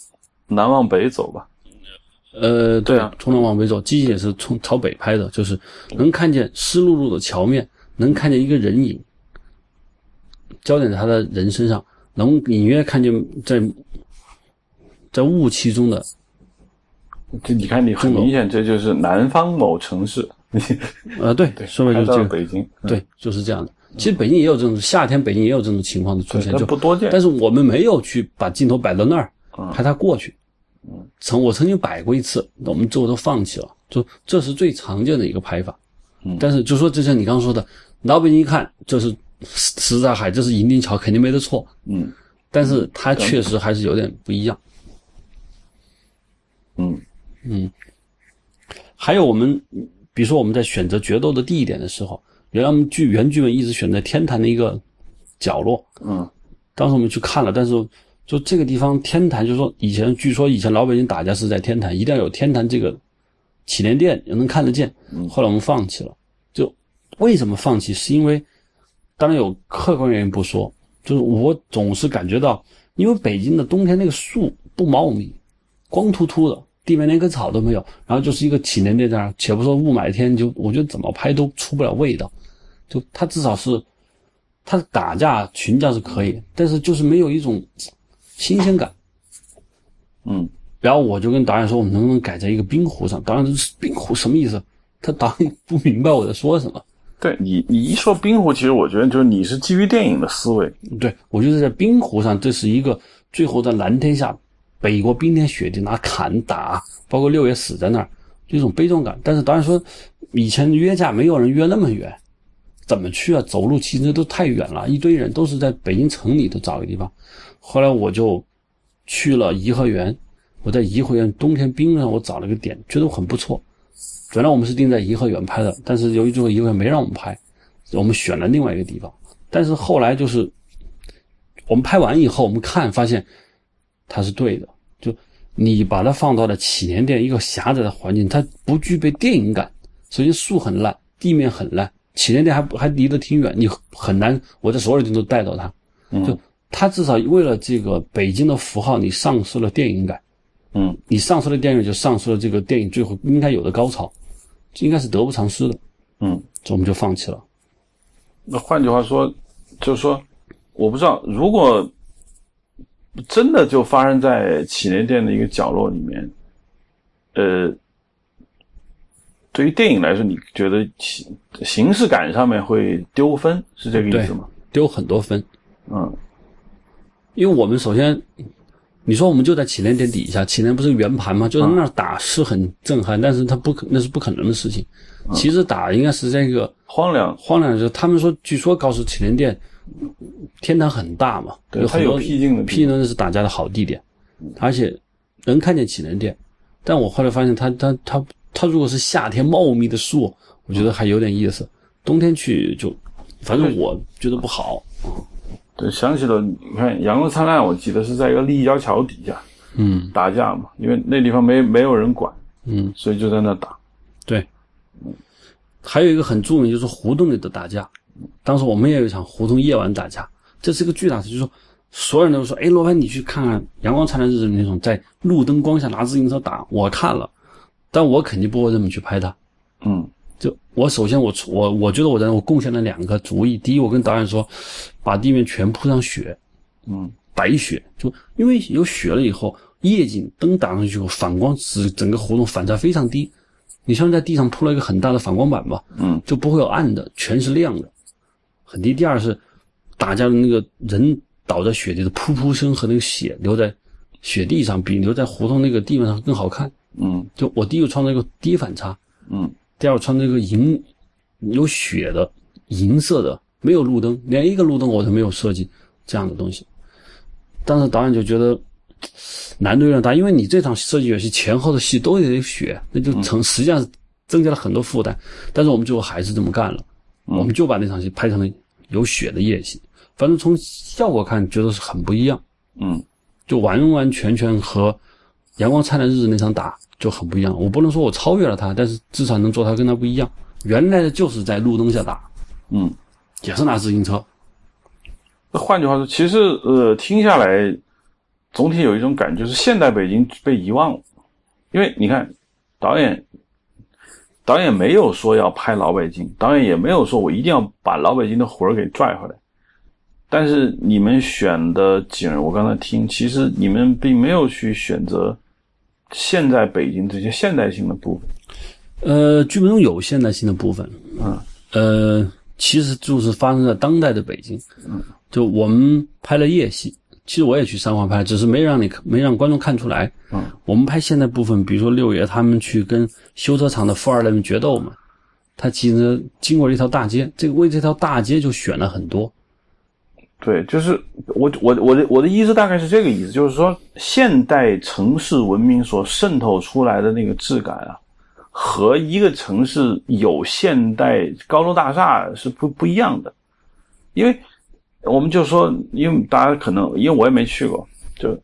南往北走吧？呃，对啊，从南往北走，机器也是从朝北拍的，就是能看见湿漉漉的桥面，能看见一个人影，焦点在他的人身上，能隐约看见在在雾气中的。这你看，你很明显，这就是南方某城市。呃，对，说白就是这个北京，对，就是这样的。其实北京也有这种夏天，北京也有这种情况的出现，就不多见。但是我们没有去把镜头摆到那儿，拍它过去。曾我曾经摆过一次，我们最后都放弃了。就这是最常见的一个拍法。嗯，但是就说就像你刚刚说的，老北京一看这是什刹海，这是银锭桥，肯定没得错。嗯，但是它确实还是有点不一样。嗯嗯嗯，还有我们，比如说我们在选择决斗的地点的时候，原来我们剧原剧本一直选在天坛的一个角落。嗯，当时我们去看了，但是。就这个地方，天坛，就是说以前据说以前老北京打架是在天坛，一定要有天坛这个祈年殿也，能看得见。后来我们放弃了。就为什么放弃？是因为当然有客观原因不说，就是我总是感觉到，因为北京的冬天那个树不茂密，光秃秃的，地面连根草都没有，然后就是一个祈年殿在那儿，且不说雾霾天，就我觉得怎么拍都出不了味道。就他至少是他打架群架是可以，但是就是没有一种。新鲜感，嗯，然后我就跟导演说，我们能不能改在一个冰湖上？导演说冰湖什么意思？他导演不明白我在说什么。对你，你一说冰湖，其实我觉得就是你是基于电影的思维。对我就是在冰湖上，这是一个最后在蓝天下，北国冰天雪地拿砍打，包括六爷死在那儿，这种悲壮感。但是导演说，以前约架没有人约那么远，怎么去啊？走路骑车都太远了，一堆人都是在北京城里头找一个地方。后来我就去了颐和园，我在颐和园冬天冰上，我找了个点，觉得很不错。本来我们是定在颐和园拍的，但是由于最后颐和园没让我们拍，我们选了另外一个地方。但是后来就是我们拍完以后，我们看发现它是对的。就你把它放到了祈年殿一个狭窄的环境，它不具备电影感。首先树很烂，地面很烂，祈年殿还还离得挺远，你很难我在所有地方都带到它。就它至少为了这个北京的符号，你丧失了电影感。嗯，你丧失了电影，就丧失了这个电影最后应该有的高潮，应该是得不偿失的。嗯，这我们就放弃了。那换句话说，就是说，我不知道，如果真的就发生在祈年殿的一个角落里面，呃，对于电影来说，你觉得形形式感上面会丢分，是这个意思吗？丢很多分。嗯，因为我们首先，你说我们就在祈年殿底下，祈年不是圆盘吗？就在那儿打是很震撼，但是它不可，那是不可能的事情。其实打应该是这个荒凉，荒凉的时候，他们说，据说告诉祈年殿，天堂很大嘛，有很多有僻静的僻静的是打架的好地点，而且能看见祈年殿。但我后来发现它，它它它如果是夏天茂密的树，我觉得还有点意思。冬天去就，反正我觉得不好。对，想起了你看《阳光灿烂》，我记得是在一个立交桥底下嗯打架嘛，因为那地方没没有人管，嗯，所以就在那打。对。还有一个很著名，就是胡同里的打架。当时我们也有一场胡同夜晚打架，这是个巨大事，就是说所有人都说：“哎，罗盘，你去看看《阳光灿烂日子》那种在路灯光下拿自行车打。”我看了，但我肯定不会这么去拍它。嗯就我首先我我我觉得我在我贡献了两个主意。第一，我跟导演说，把地面全铺上雪，嗯白雪，就因为有雪了以后，夜景灯打上去以后，反光使整个胡同反差非常低。你像在地上铺了一个很大的反光板吧，嗯就不会有暗的，全是亮的，很低。第二是打架的那个人倒在雪地的噗噗声和那个血流在雪地上，比留在胡同那个地面上更好看。嗯就我第一个创造一个低反差，嗯第二个穿这个银有雪的银色的，没有路灯，连一个路灯我都没有设计这样的东西。当时导演就觉得难度有点大，因为你这场设计游戏前后的戏都得有雪，那就成实际上是增加了很多负担。但是我们最后还是这么干了，我们就把那场戏拍成了有血的夜戏。反正从效果看，觉得是很不一样，嗯就完完全全和《阳光灿烂日子》那场打就很不一样。我不能说我超越了他，但是至少能做他跟他不一样。原来的就是在路灯下打，嗯。也是拿自行车。那换句话说，其实呃，听下来，总体有一种感觉是现代北京被遗忘了，因为你看，导演导演没有说要拍老北京，导演也没有说我一定要把老北京的魂儿给拽回来。但是你们选的景儿，我刚才听，其实你们并没有去选择现在北京这些现代性的部分。呃，剧本中有现代性的部分，嗯呃，其实就是发生在当代的北京。嗯，就我们拍了夜戏，其实我也去三环拍，只是没让你没让观众看出来。嗯，我们拍现代部分，比如说六爷他们去跟修车厂的富二代们决斗嘛，他其实经过了一条大街，这个为这条大街就选了很多。对，就是我我我的我的意思大概是这个意思，就是说现代城市文明所渗透出来的那个质感啊，和一个城市有现代高楼大厦是不不一样的。因为我们就说，因为大家可能因为我也没去过，就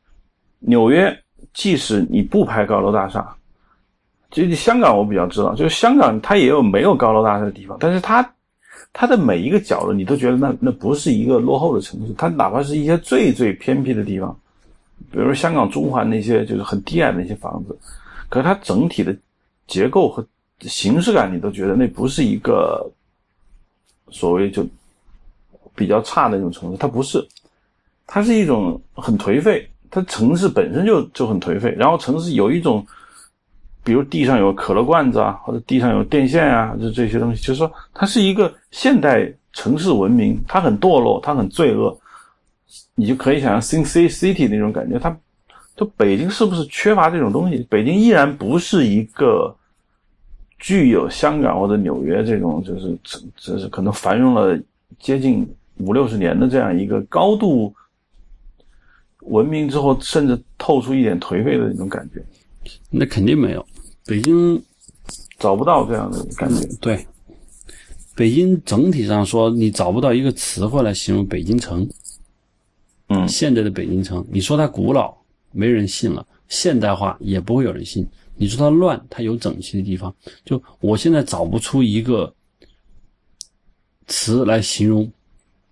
纽约，即使你不拍高楼大厦，其实香港我比较知道，就是香港它也有没有高楼大厦的地方，但是它。它的每一个角落，你都觉得那那不是一个落后的城市。它哪怕是一些最最偏僻的地方，比如说香港中环那些就是很低矮的那些房子，可是它整体的结构和形式感，你都觉得那不是一个所谓就比较差的那种城市。它不是，它是一种很颓废。它城市本身就就很颓废，然后城市有一种。比如地上有可乐罐子啊，或者地上有电线啊，就这些东西，就是说它是一个现代城市文明，它很堕落，它很罪恶，你就可以想象 Sin City 那种感觉。它，就北京是不是缺乏这种东西？北京依然不是一个具有香港或者纽约这种，就是就是可能繁荣了接近五六十年的这样一个高度文明之后，甚至透出一点颓废的那种感觉。那肯定没有，北京找不到这样的感觉。对，北京整体上说，你找不到一个词汇来形容北京城。嗯现在的北京城，你说它古老，没人信了；现代化也不会有人信。你说它乱，它有整齐的地方。就我现在找不出一个词来形容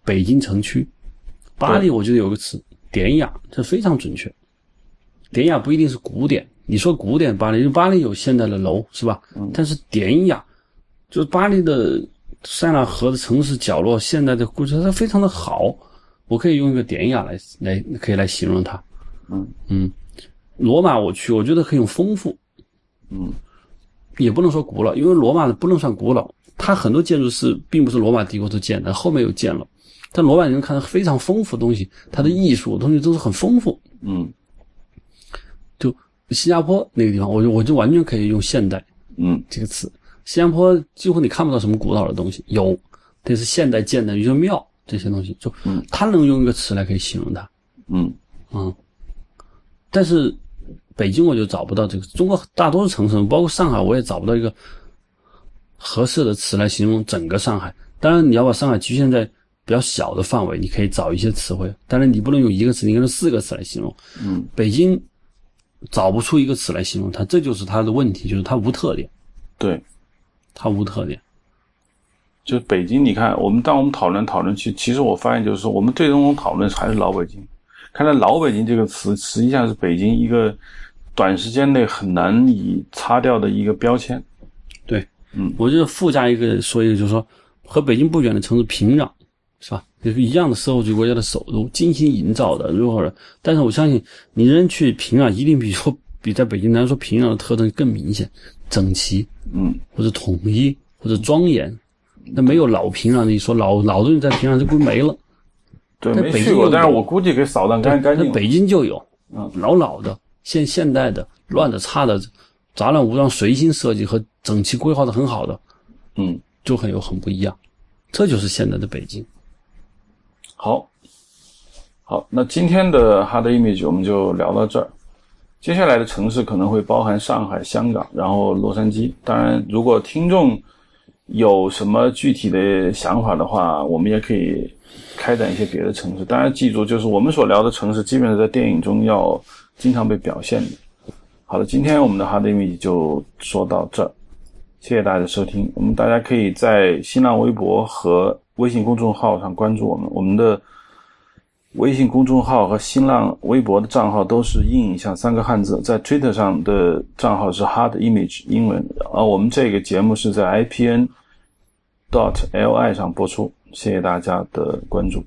北京城区。巴黎，我觉得有个词典雅，这非常准确。典雅不一定是古典，你说古典巴黎，因为巴黎有现代的楼是吧？但是典雅，就是巴黎的塞纳河的城市角落，现代的故事，它非常的好。我可以用一个典雅来来可以来形容它。嗯嗯，罗马我去，我觉得可以用丰富，嗯也不能说古老，因为罗马不能算古老，它很多建筑是并不是罗马帝国都建的，后面又建了。但罗马你能看到非常丰富的东西，它的艺术东西都是很丰富。嗯就新加坡那个地方，我就我就完全可以用现代嗯这个词。新加坡几乎你看不到什么古老的东西，有，这是现代建的，一座庙这些东西，就嗯它能用一个词来可以形容它。嗯嗯，但是北京我就找不到这个，中国大多数城市，包括上海，我也找不到一个合适的词来形容整个上海。当然，你要把上海局限在比较小的范围，你可以找一些词汇，但是你不能用一个词，你用四个词来形容。嗯北京找不出一个词来形容它，这就是它的问题，就是它无特点，对。它无特点。就是北京，你看，我们当我们讨论讨论去，其实我发现就是说，我们最终讨论还是老北京。看来“老北京”这个词，实际上是北京一个短时间内很难以擦掉的一个标签。对，嗯，我就附加一个说一个，就是说和北京不远的城市平壤，是吧？也是一样的社会主义国家的首都，精心营造的，如何？但是我相信你人去平壤，一定比说比在北京来说平壤的特征更明显，整齐，嗯，或者统一，或者庄严。那没有老平壤的一说，老老东西在平壤就归没了。对，在没去过，但是我估计给扫荡干干净。那北京就有，嗯，老老的、现现代的、乱的、差的、杂乱无章、随心设计和整齐规划的很好的，嗯，就很有很不一样。这就是现在的北京。好，好，那今天的 Hard Image 我们就聊到这儿。接下来的城市可能会包含上海、香港，然后洛杉矶。当然，如果听众有什么具体的想法的话，我们也可以开展一些别的城市。当然，记住，就是我们所聊的城市，基本上在电影中要经常被表现的。好了，今天我们的 Hard Image 就说到这儿，谢谢大家的收听。我们大家可以在新浪微博和微信公众号上关注我们，我们的微信公众号和新浪微博的账号都是“硬影像”三个汉字，在 Twitter 上的账号是 Hard Image 英文，啊我们这个节目是在 IPN dot li 上播出，谢谢大家的关注。